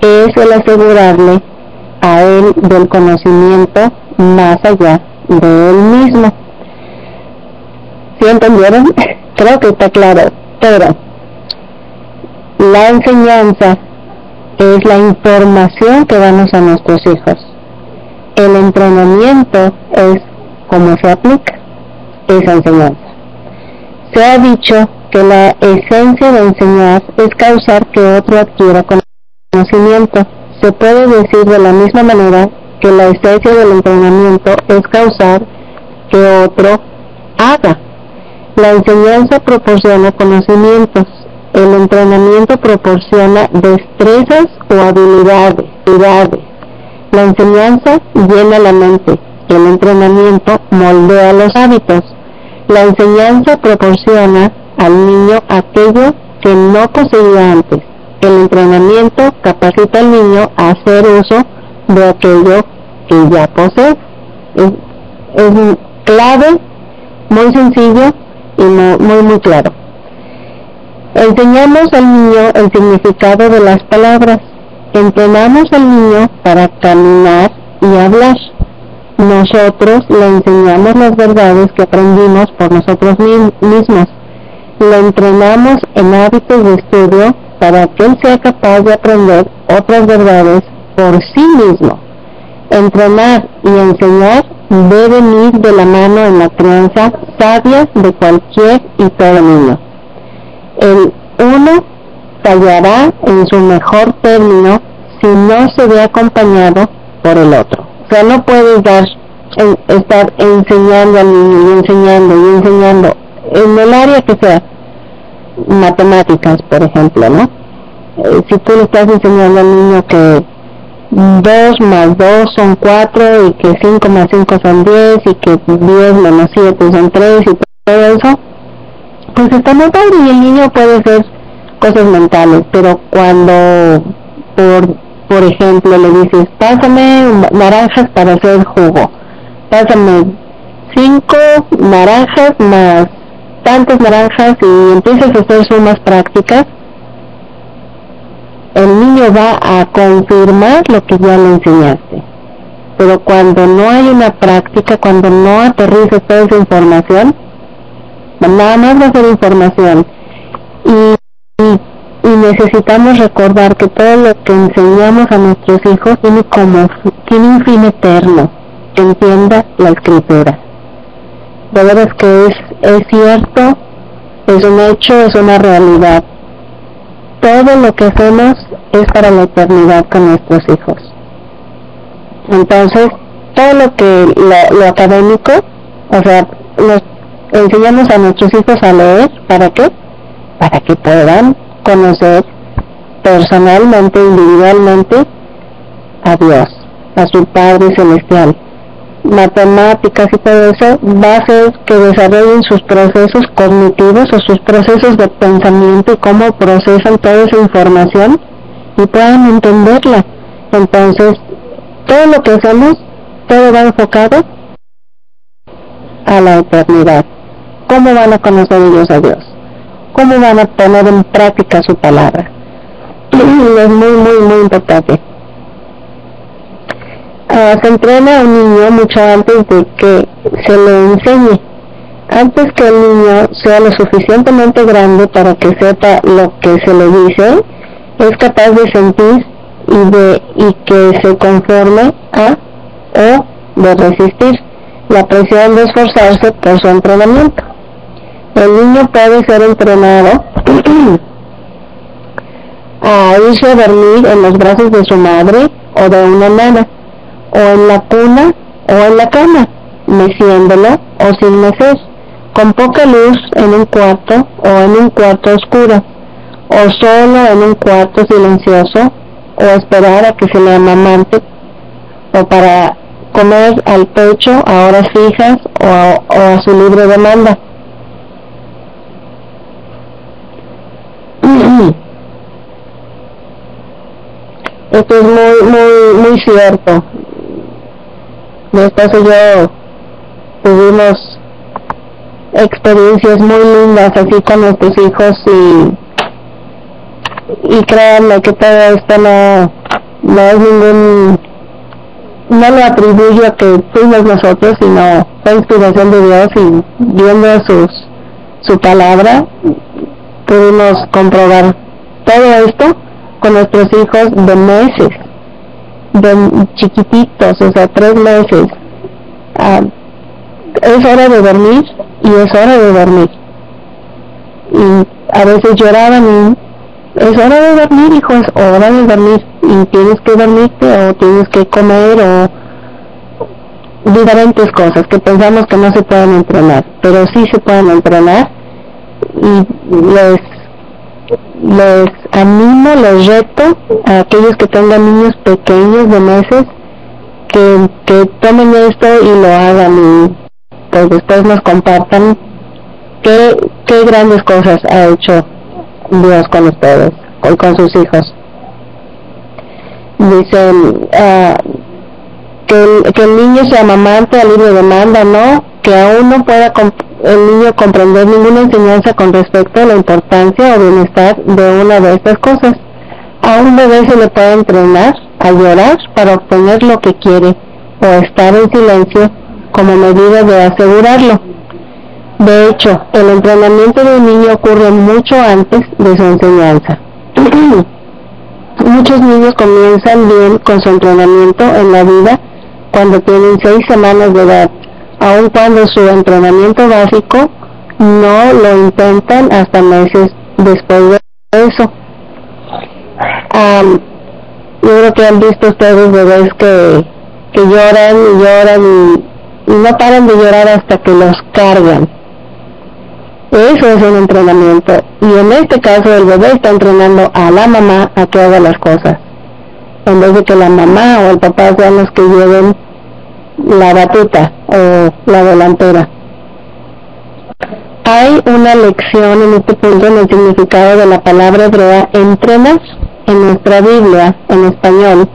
es el asegurarle a él del conocimiento más allá de él mismo. ¿Sí entendieron? Creo que está claro, pero la enseñanza es la información que damos a nuestros hijos. El entrenamiento es cómo se aplica esa enseñanza. Se ha dicho que la esencia de enseñar es causar que otro adquiera conocimiento se puede decir de la misma manera que la esencia del entrenamiento es causar que otro haga. La enseñanza proporciona conocimientos, el entrenamiento proporciona destrezas o habilidades. La enseñanza llena la mente, el entrenamiento moldea los hábitos. La enseñanza proporciona al niño aquello que no poseía antes el entrenamiento capacita al niño a hacer uso de aquello que ya posee. Es, clave, muy sencillo y muy, muy claro. Enseñamos al niño el significado de las palabras. Entrenamos al niño para caminar y hablar. Nosotros le enseñamos las verdades que aprendimos por nosotros mismos. Le entrenamos en hábitos de estudio para que él sea capaz de aprender otras verdades por sí mismo. Entrenar y enseñar deben ir de la mano en la crianza sabia de cualquier y todo niño. El uno fallará en su mejor término si no se ve acompañado por el otro. O sea, no puedes dar, estar enseñando al niño y enseñando y enseñando en el área que sea matemáticas, por ejemplo, ¿no? Eh, si tú le estás enseñando al niño que 2 más 2 son 4 y que 5 más 5 son 10 y que 10 menos 7 son 3 y todo eso, pues está muy padre y el niño puede hacer cosas mentales, pero cuando, por, por ejemplo, le dices, pásame naranjas para hacer jugo, pásame 5 naranjas más tantas naranjas y empiezas a hacer sumas prácticas, el niño va a confirmar lo que ya le enseñaste. Pero cuando no hay una práctica, cuando no aterrizas toda esa información, nada más va a ser información. Y, necesitamos recordar que todo lo que enseñamos a nuestros hijos tiene como tiene un fin eterno, entienda la escritura de veras que es, es cierto, es un hecho, es una realidad. Todo lo que hacemos es para la eternidad con nuestros hijos. Entonces, todo lo que lo, lo académico, o sea, nos enseñamos a nuestros hijos a leer, ¿para qué? Para que puedan conocer personalmente, individualmente a Dios, a su Padre Celestial matemáticas y todo eso, va a hacer que desarrollen sus procesos cognitivos o sus procesos de pensamiento y cómo procesan toda esa información y puedan entenderla. Entonces, todo lo que hacemos, todo va enfocado a la eternidad. ¿Cómo van a conocer ellos a Dios? ¿Cómo van a poner en práctica su palabra? es muy, muy, muy importante. Uh, se entrena a un niño mucho antes de que se le enseñe. Antes que el niño sea lo suficientemente grande para que sepa lo que se le dice, es capaz de sentir y de y que se conforme a o de resistir la presión de esforzarse por su entrenamiento. El niño puede ser entrenado a irse a dormir en los brazos de su madre o de una nana, o en la cuna o en la cama, meciéndolo o sin mecer, con poca luz en un cuarto o en un cuarto oscuro, o solo en un cuarto silencioso, o esperar a que se le amamante, o para comer al pecho a horas fijas o a, o a su libre demanda. Esto es muy, muy, muy cierto. Mi esposo y yo tuvimos experiencias muy lindas así con nuestros hijos y y créanme que todo esto no, no es ningún no lo atribuyo a que fuimos nosotros sino fue inspiración de Dios y viendo sus su palabra pudimos comprobar todo esto con nuestros hijos de meses, de chiquititos, o sea, tres meses. Ah, es hora de dormir y es hora de dormir. Y a veces lloraban y es hora de dormir, hijo, es hora de dormir. Y tienes que dormirte o tienes que comer o diferentes cosas que pensamos que no se pueden entrenar, pero sí se pueden entrenar y les les animo, les reto a aquellos que tengan niños pequeños de meses que, que tomen esto y lo hagan y pues después nos compartan qué, qué grandes cosas ha hecho Dios con ustedes, con, con sus hijos. Dicen uh, que, que el niño se amamante a libre demanda, ¿no? Que aún no pueda el niño comprender ninguna enseñanza con respecto a la importancia o bienestar de una de estas cosas. A un bebé se le puede entrenar a llorar para obtener lo que quiere o estar en silencio como medida de asegurarlo. De hecho, el entrenamiento de un niño ocurre mucho antes de su enseñanza. Muchos niños comienzan bien con su entrenamiento en la vida cuando tienen seis semanas de edad aun cuando su entrenamiento básico no lo intentan hasta meses después de eso. yo creo que han visto ustedes bebés que, que lloran y lloran y, y, no paran de llorar hasta que los cargan. Eso es un entrenamiento. Y en este caso el bebé está entrenando a la mamá a que haga las cosas. En vez de que la mamá o el papá sean los que lleven la batuta o la delantera. Hay una lección en este punto en el significado de la palabra hebrea entrenas en nuestra Biblia en español.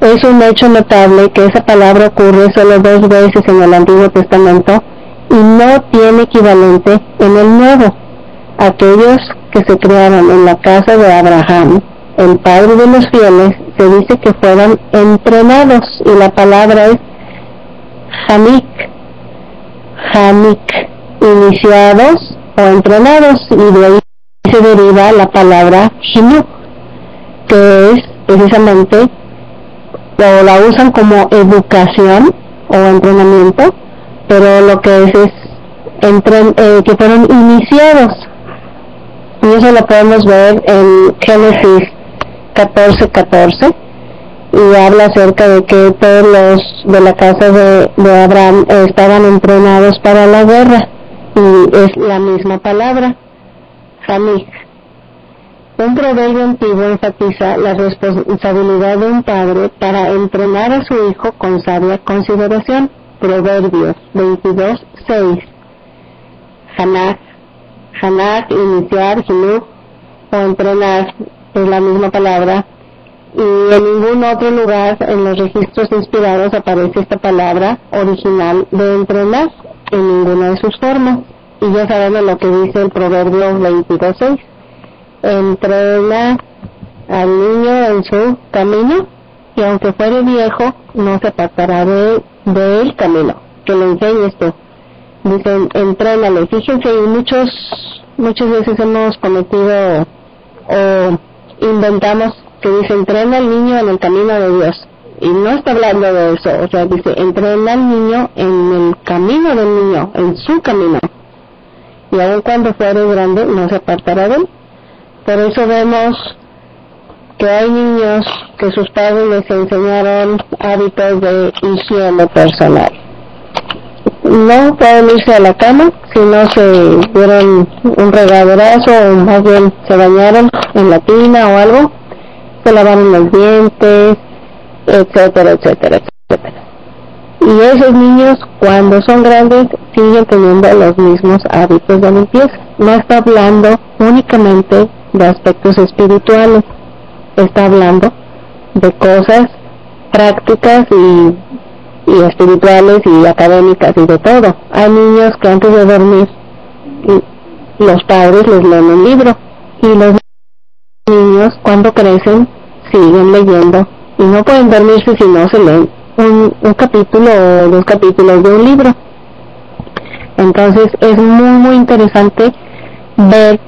Es un hecho notable que esa palabra ocurre solo dos veces en el Antiguo Testamento y no tiene equivalente en el Nuevo. Aquellos que se crearon en la casa de Abraham, el padre de los fieles, se dice que fueron entrenados y la palabra es Hamik, Hamik, iniciados o entrenados, y de ahí se deriva la palabra Hinuk, que es precisamente, o la usan como educación o entrenamiento, pero lo que es es eh, que fueron iniciados. Y eso lo podemos ver en Génesis 14, 14 y habla acerca de que todos los de la casa de, Abraham estaban entrenados para la guerra y es la misma palabra, Hamik. Un proverbio antiguo enfatiza la responsabilidad de un padre para entrenar a su hijo con sabia consideración. Proverbios 22, 6. Hanak, Hanak, iniciar, o entrenar, es la misma palabra, y en ningún otro lugar en los registros inspirados aparece esta palabra original de entrenar en ninguna de sus formas. Y ya sabemos lo que dice el Proverbio 22.6. Entrena al niño en su camino y aunque fuere viejo no se apartará de, de camino. Que le enseñes tú. Dicen, entrénale. Fíjense, muchos, muchas veces hemos cometido o inventamos que dice entrena al niño en el camino de Dios. Y no está hablando de eso, o sea, dice entrena al niño en el camino del niño, en su camino. Y aun cuando fuere grande, no se apartará de él. Por eso vemos que hay niños que sus padres les enseñaron hábitos de higiene personal. No pueden irse a la cama si no se dieron un regaderazo o más bien se bañaron en la tina o algo se lavan los dientes, etcétera, etcétera, etcétera. Y esos niños cuando son grandes siguen teniendo los mismos hábitos de limpieza. No está hablando únicamente de aspectos espirituales, está hablando de cosas prácticas y, y espirituales y académicas y de todo. Hay niños que antes de dormir los padres les leen un libro y los niños cuando crecen siguen leyendo y no pueden dormirse si no se leen un, un capítulo o dos capítulos de un libro. Entonces es muy muy interesante ver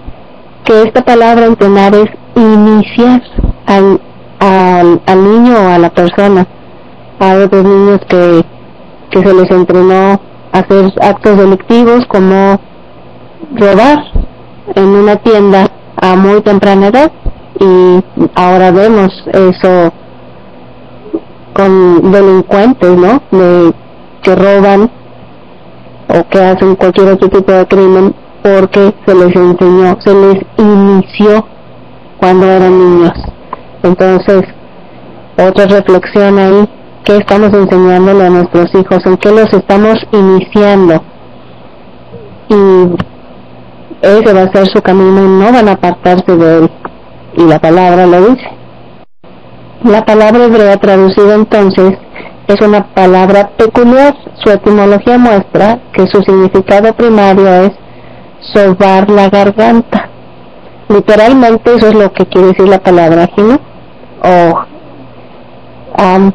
que esta palabra entrenar es iniciar al, al, al niño o a la persona. Hay otros niños que, que se les entrenó a hacer actos delictivos como robar en una tienda a muy temprana edad y ahora vemos eso con delincuentes, ¿no? De, que roban o que hacen cualquier otro tipo de crimen porque se les enseñó, se les inició cuando eran niños. Entonces, otra reflexión ahí, ¿qué estamos enseñándole a nuestros hijos? ¿En qué los estamos iniciando? Y ese va a ser su camino y no van a apartarse de él y la palabra lo dice. La palabra hebrea traducida entonces es una palabra peculiar. Su etimología muestra que su significado primario es sobar la garganta. Literalmente eso es lo que quiere decir la palabra jino o um,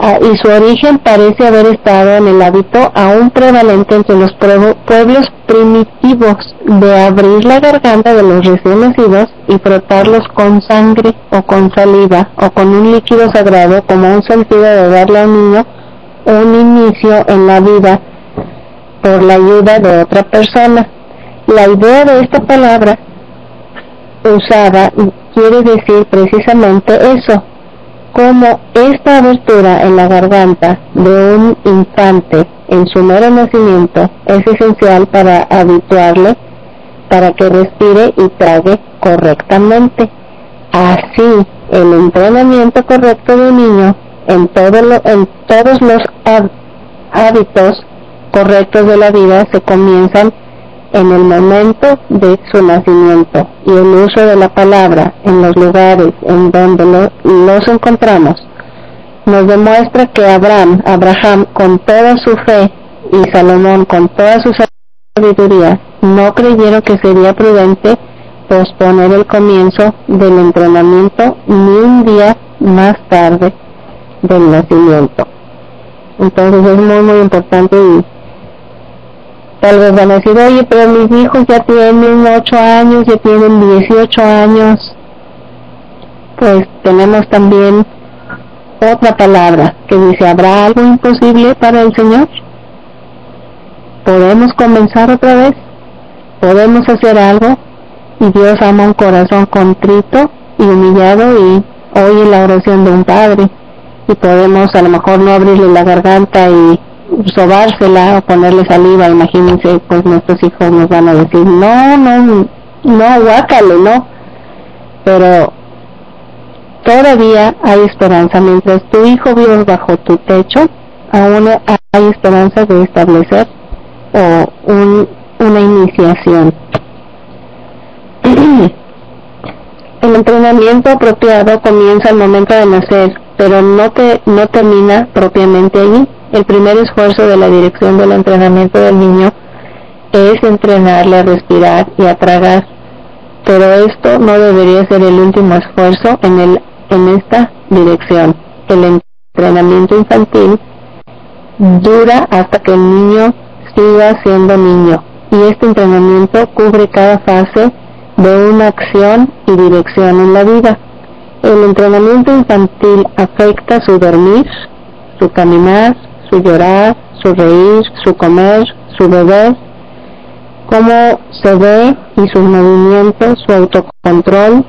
Ah, y su origen parece haber estado en el hábito aún prevalente entre los pueblos primitivos de abrir la garganta de los recién nacidos y frotarlos con sangre o con saliva o con un líquido sagrado como un sentido de darle al niño un inicio en la vida por la ayuda de otra persona. La idea de esta palabra usada quiere decir precisamente eso, como esta abertura en la garganta de un infante en su mero nacimiento es esencial para habituarle para que respire y trague correctamente. Así, el entrenamiento correcto de un niño en, en todos los hábitos correctos de la vida se comienzan en el momento de su nacimiento y el uso de la palabra en los lugares en donde lo, los encontramos nos demuestra que Abraham, Abraham con toda su fe y Salomón con toda su sabiduría no creyeron que sería prudente posponer el comienzo del entrenamiento ni un día más tarde del nacimiento. Entonces es muy muy importante y Tal vez van a decir, oye, pero mis hijos ya tienen 8 años, ya tienen 18 años. Pues tenemos también otra palabra que dice, ¿habrá algo imposible para el Señor? ¿Podemos comenzar otra vez? ¿Podemos hacer algo? Y Dios ama un corazón contrito y humillado y oye la oración de un padre. Y podemos a lo mejor no abrirle la garganta y sobársela o ponerle saliva, imagínense, pues nuestros hijos nos van a decir, no, no, no, guácale, no. Pero todavía hay esperanza. Mientras tu hijo vive bajo tu techo, aún hay esperanza de establecer o un, una iniciación. El entrenamiento apropiado comienza al momento de nacer, pero no, te, no termina propiamente allí. El primer esfuerzo de la dirección del entrenamiento del niño es entrenarle a respirar y a tragar, pero esto no debería ser el último esfuerzo en, el, en esta dirección. El entrenamiento infantil dura hasta que el niño siga siendo niño y este entrenamiento cubre cada fase de una acción y dirección en la vida. El entrenamiento infantil afecta su dormir, su caminar, su llorar, su reír, su comer, su beber, cómo se ve y sus movimientos, su autocontrol,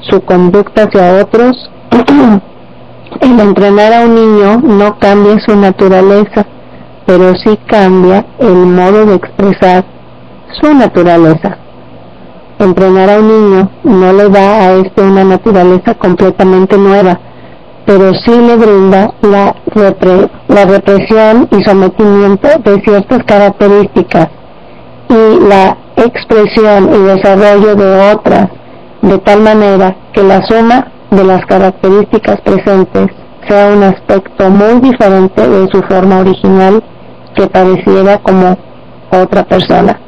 su conducta hacia otros. el entrenar a un niño no cambia su naturaleza, pero sí cambia el modo de expresar su naturaleza. Entrenar a un niño no le da a este una naturaleza completamente nueva, pero sí le brinda la, la represión y sometimiento de ciertas características y la expresión y desarrollo de otras, de tal manera que la suma de las características presentes sea un aspecto muy diferente de su forma original que pareciera como otra persona.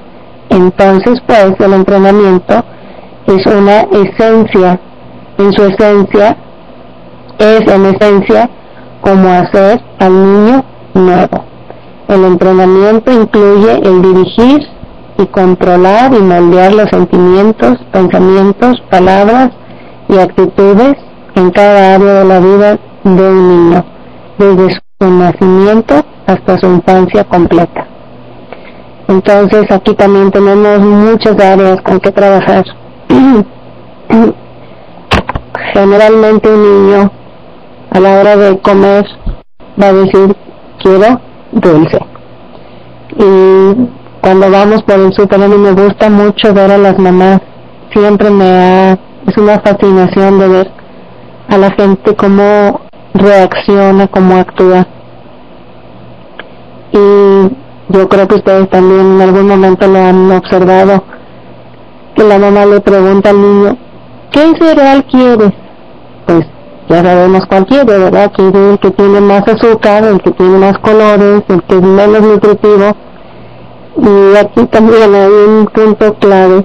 Entonces, pues, el entrenamiento es una esencia, en su esencia, es en esencia como hacer al niño nuevo. El entrenamiento incluye el dirigir y controlar y moldear los sentimientos, pensamientos, palabras y actitudes en cada área de la vida de un niño, desde su nacimiento hasta su infancia completa. Entonces aquí también tenemos muchas áreas con que trabajar. Generalmente un niño a la hora de comer va a decir quiero dulce. Y cuando vamos por el súper me gusta mucho ver a las mamás. Siempre me ha, es una fascinación de ver a la gente cómo reacciona, cómo actúa. Y yo creo que ustedes también en algún momento lo han observado, que la mamá le pregunta al niño, ¿qué cereal quieres? Pues ya sabemos cuál quiere, ¿verdad? Quiere el que tiene más azúcar, el que tiene más colores, el que es menos nutritivo. Y aquí también hay un punto clave.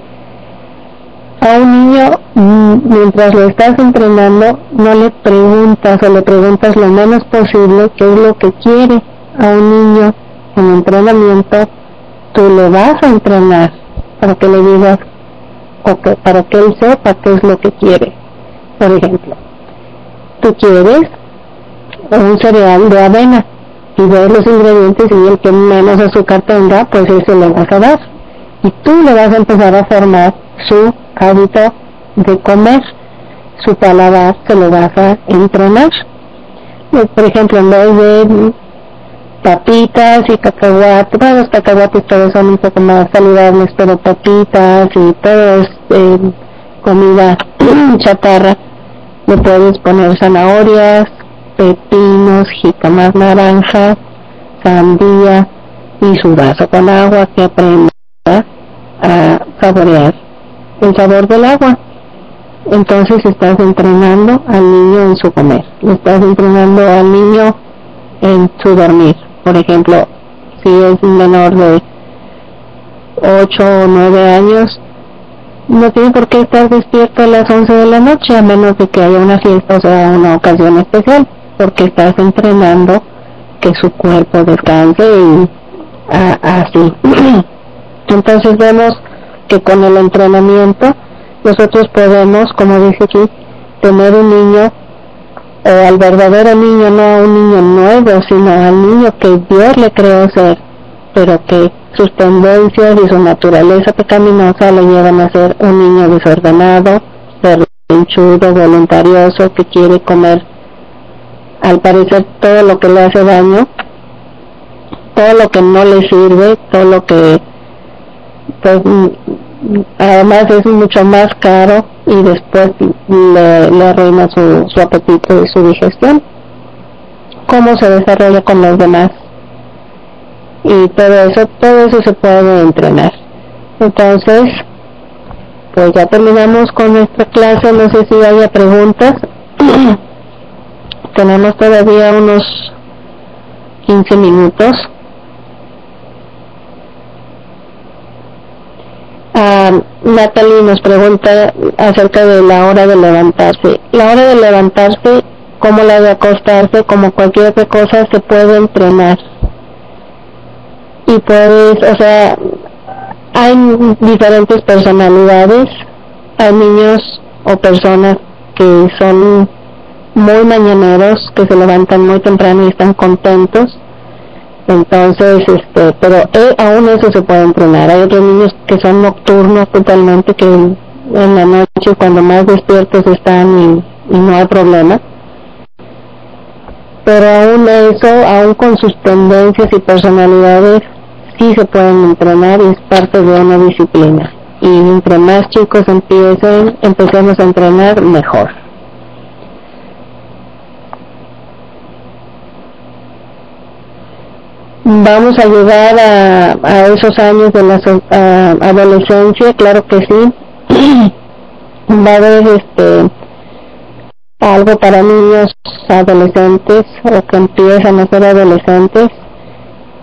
A un niño, mm, mientras lo estás entrenando, no le preguntas o le preguntas lo menos posible qué es lo que quiere a un niño en entrenamiento, tú le vas a entrenar para que le digas o que, para que él sepa qué es lo que quiere. Por ejemplo, tú quieres un cereal de avena y ves los ingredientes y el que menos azúcar tenga, pues ese le vas a dar. Y tú le vas a empezar a formar su hábito de comer, su paladar se lo vas a entrenar. Por ejemplo, en vez de papitas y cacahuates, bueno, los cacahuates todos son un poco más saludables, pero papitas y todo es eh, comida chatarra. Le puedes poner zanahorias, pepinos, jicamas naranjas, sandía y su vaso con agua que aprenda a saborear el sabor del agua. Entonces estás entrenando al niño en su comer, estás entrenando al niño en su dormir por ejemplo, si es menor de 8 o 9 años, no tiene por qué estar despierto a las 11 de la noche, a menos de que haya una fiesta o una ocasión especial, porque estás entrenando que su cuerpo descanse y así. Entonces vemos que con el entrenamiento nosotros podemos, como dice aquí, tener un niño o al verdadero niño, no a un niño nuevo, sino al niño que Dios le creó ser, pero que sus tendencias y su naturaleza pecaminosa le llevan a ser un niño desordenado, berrinchudo, voluntarioso, que quiere comer al parecer todo lo que le hace daño, todo lo que no le sirve, todo lo que pues, además es mucho más caro y después le, le arruina su, su apetito y su digestión. Cómo se desarrolla con los demás. Y todo eso, todo eso se puede entrenar. Entonces, pues ya terminamos con nuestra clase, no sé si haya preguntas. Tenemos todavía unos 15 minutos. Uh, Natalie nos pregunta acerca de la hora de levantarse. La hora de levantarse, como la de acostarse, como cualquier otra cosa, se puede entrenar. Y puedes, o sea, hay diferentes personalidades, hay niños o personas que son muy mañaneros, que se levantan muy temprano y están contentos. Entonces, este, pero eh, aún eso se puede entrenar. Hay otros niños que son nocturnos totalmente, que en, la noche cuando más despiertos están y, y no hay problema. Pero aún eso, aún con sus tendencias y personalidades, sí se pueden entrenar y es parte de una disciplina. Y entre más chicos empiecen, empecemos a entrenar, mejor. Vamos a llegar a, a esos años de la adolescencia, claro que sí. Va a haber este algo para niños adolescentes o que empiezan a ser adolescentes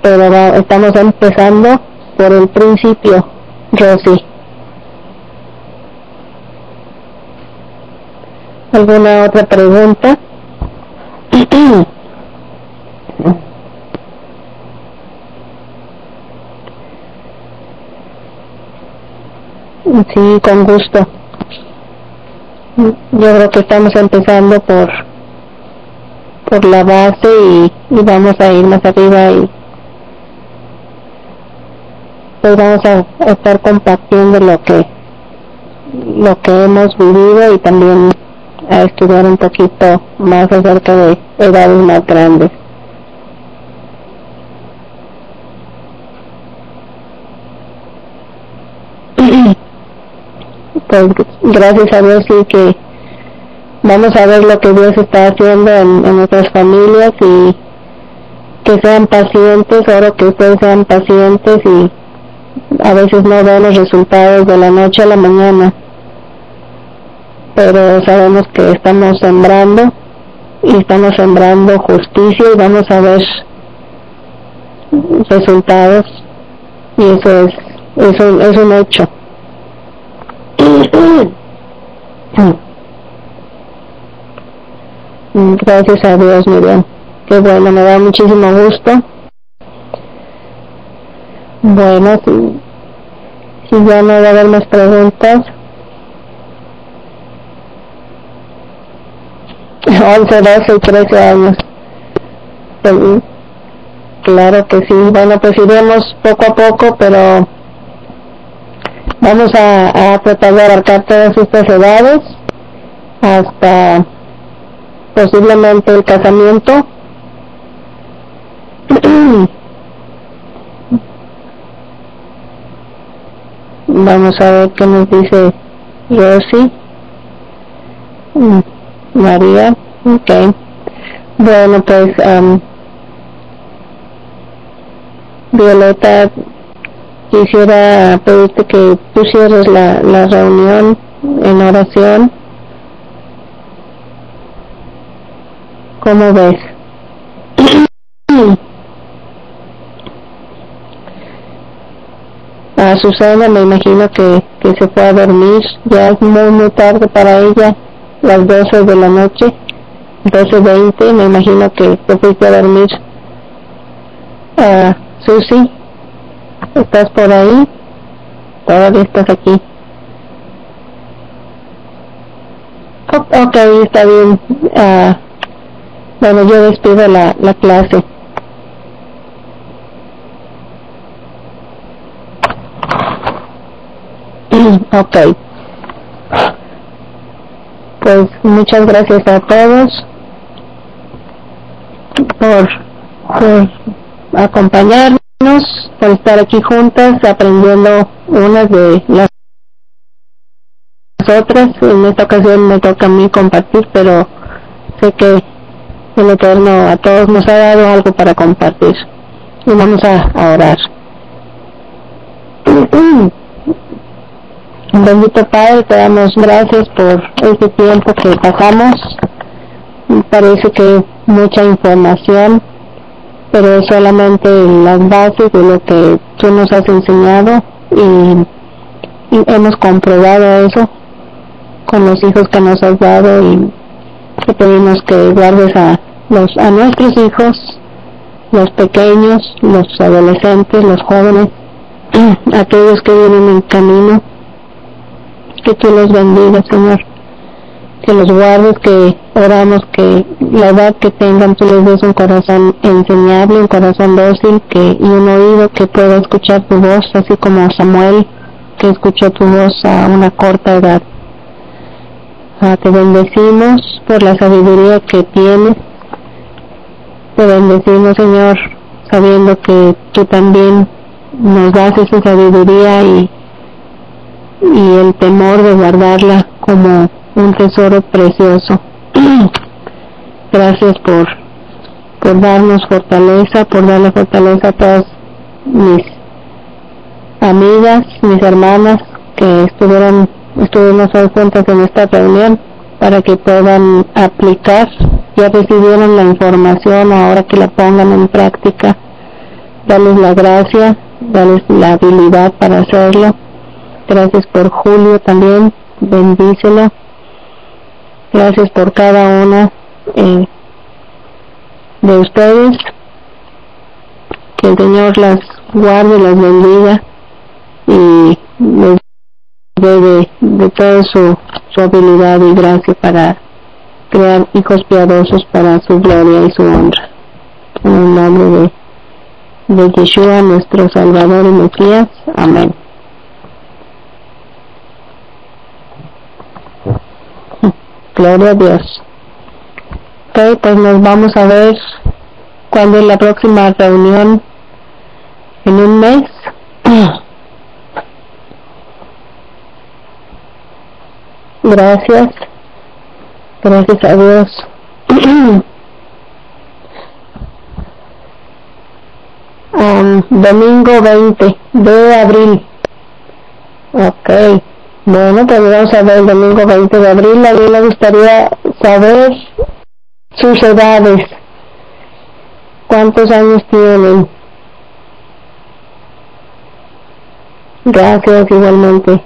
pero estamos empezando por el principio, Rosy. ¿Alguna otra pregunta? Sí, con gusto. Yo creo que estamos empezando por por la base y, y vamos a ir más arriba y pues vamos a estar compartiendo lo que lo que hemos vivido y también a estudiar un poquito más acerca de edades más grandes. Pues gracias a Dios sí que vamos a ver lo que Dios está haciendo en, en nuestras familias y que sean pacientes, ahora que ustedes sean pacientes y a veces no veo los resultados de la noche a la mañana, pero sabemos que estamos sembrando y estamos sembrando justicia y vamos a ver resultados. Y eso es eso es un hecho. Gracias a Dios Miriam. Qué bueno me da muchísimo gusto bueno, si, si ya no va a haber más preguntas. 11, 12 y 13 años. Claro que sí. Bueno, pues iremos poco a poco, pero vamos a, a tratar de abarcar todas estas edades hasta posiblemente el casamiento. Vamos a ver qué nos dice Rosy. Mm, María, ok. Bueno, pues um, Violeta, quisiera pedirte que pusieras la, la reunión en oración. ¿Cómo ves? a Susana me imagino que, que se fue dormir, ya es muy muy tarde para ella, las 12 de la noche, 12.20, me imagino que te fuiste a dormir. Uh, Susi, ¿estás por ahí? Todavía estás aquí. ok, está bien. Uh, bueno, yo despido la, la clase. Ok. Pues muchas gracias a todos por, por acompañarnos, por estar aquí juntas aprendiendo unas de las otras. En esta ocasión me toca a mí compartir, pero sé que el Eterno a todos nos ha dado algo para compartir. Y vamos a, a orar. Bendito Padre, te damos gracias por este tiempo que pasamos. Parece que mucha información, pero es solamente las bases de lo que tú nos has enseñado y, hemos comprobado eso con los hijos que nos has dado y que pedimos que guardes a, los, a nuestros hijos, los pequeños, los adolescentes, los jóvenes, aquellos que vienen en camino que tú los bendigas, Señor, que los guardes, que oramos que la edad que tengan tú les des un corazón enseñable, un corazón dócil que, y un oído que pueda escuchar tu voz, así como Samuel, que escuchó tu voz a una corta edad. Ah, te bendecimos por la sabiduría que tienes. Te bendecimos, Señor, sabiendo que tú también nos das esa sabiduría y y el temor de guardarla como un tesoro precioso. Gracias por, por darnos fortaleza, por darle fortaleza a todas mis amigas, mis hermanas que estuvieron, estuvimos juntas en esta reunión para que puedan aplicar, ya recibieron la información, ahora que la pongan en práctica, darles la gracia, darles la habilidad para hacerlo Gracias por Julio también, bendícelo. Gracias por cada una eh, de ustedes. Que el Señor las guarde, las bendiga y les dé de, toda su, su habilidad y gracia para crear hijos piadosos para su gloria y su honra. En el nombre de, de Yeshua, nuestro Salvador y Mesías. Amén. Gloria a Dios. Ok, pues nos vamos a ver cuándo es la próxima reunión en un mes. Gracias. Gracias a Dios. um, domingo 20 de abril. Ok. Bueno, pues vamos a ver el domingo 20 de abril. A mí me gustaría saber sus edades. ¿Cuántos años tienen? Gracias igualmente.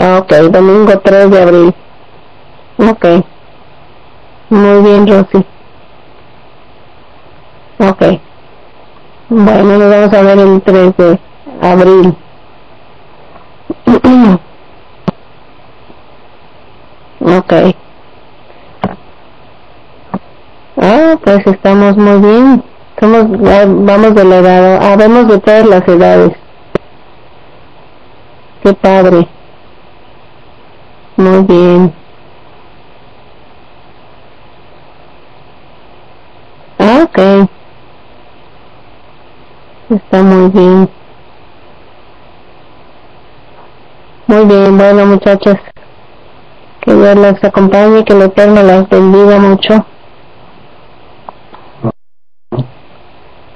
Ok, domingo 3 de abril. Ok. Muy bien, Rosy. Ok. Bueno, nos vamos a ver el 3 de abril. ok. Ah, pues estamos muy bien. Somos, vamos de la edad, habemos ah, de todas las edades. Qué padre. Muy bien. Ah, ok. Está muy bien. Muy bien, bueno muchachas, que Dios las acompañe, que el Eterno las bendiga mucho.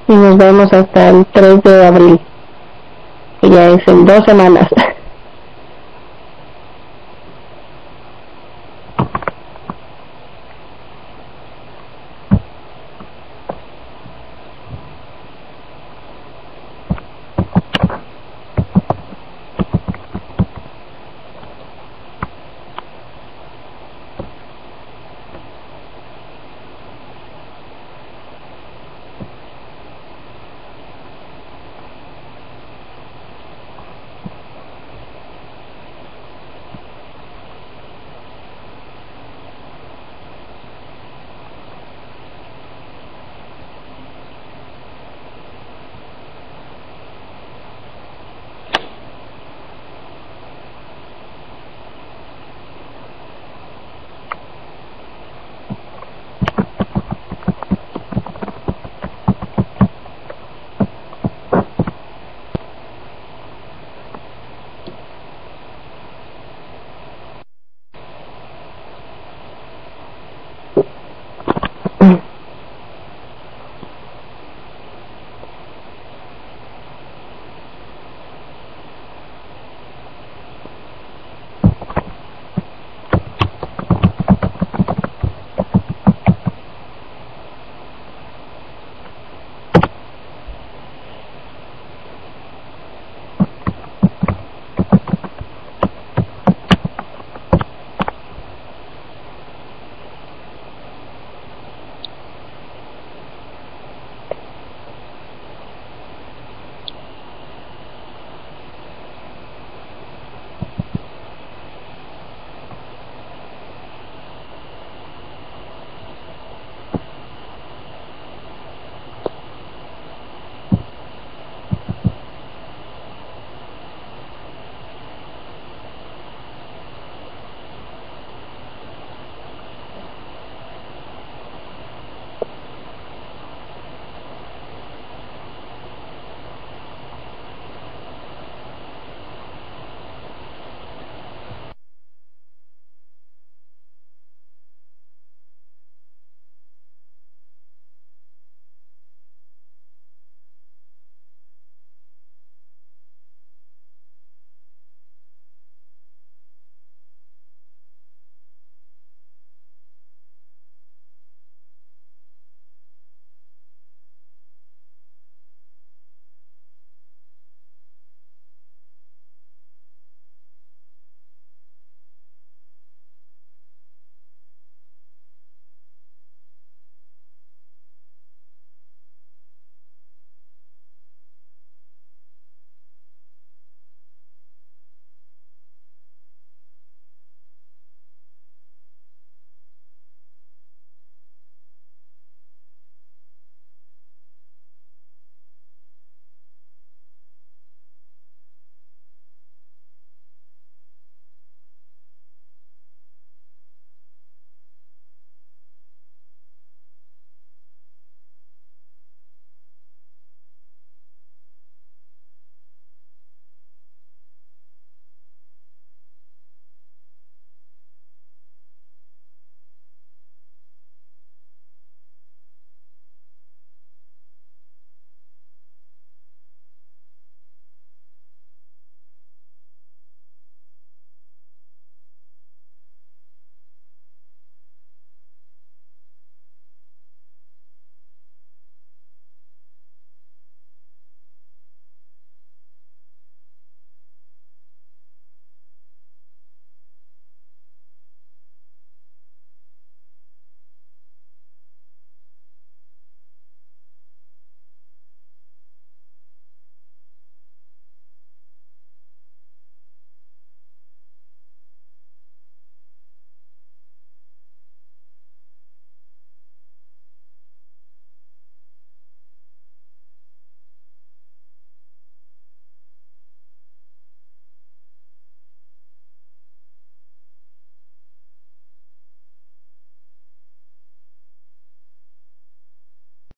Y nos vemos hasta el 3 de abril, que ya es en dos semanas.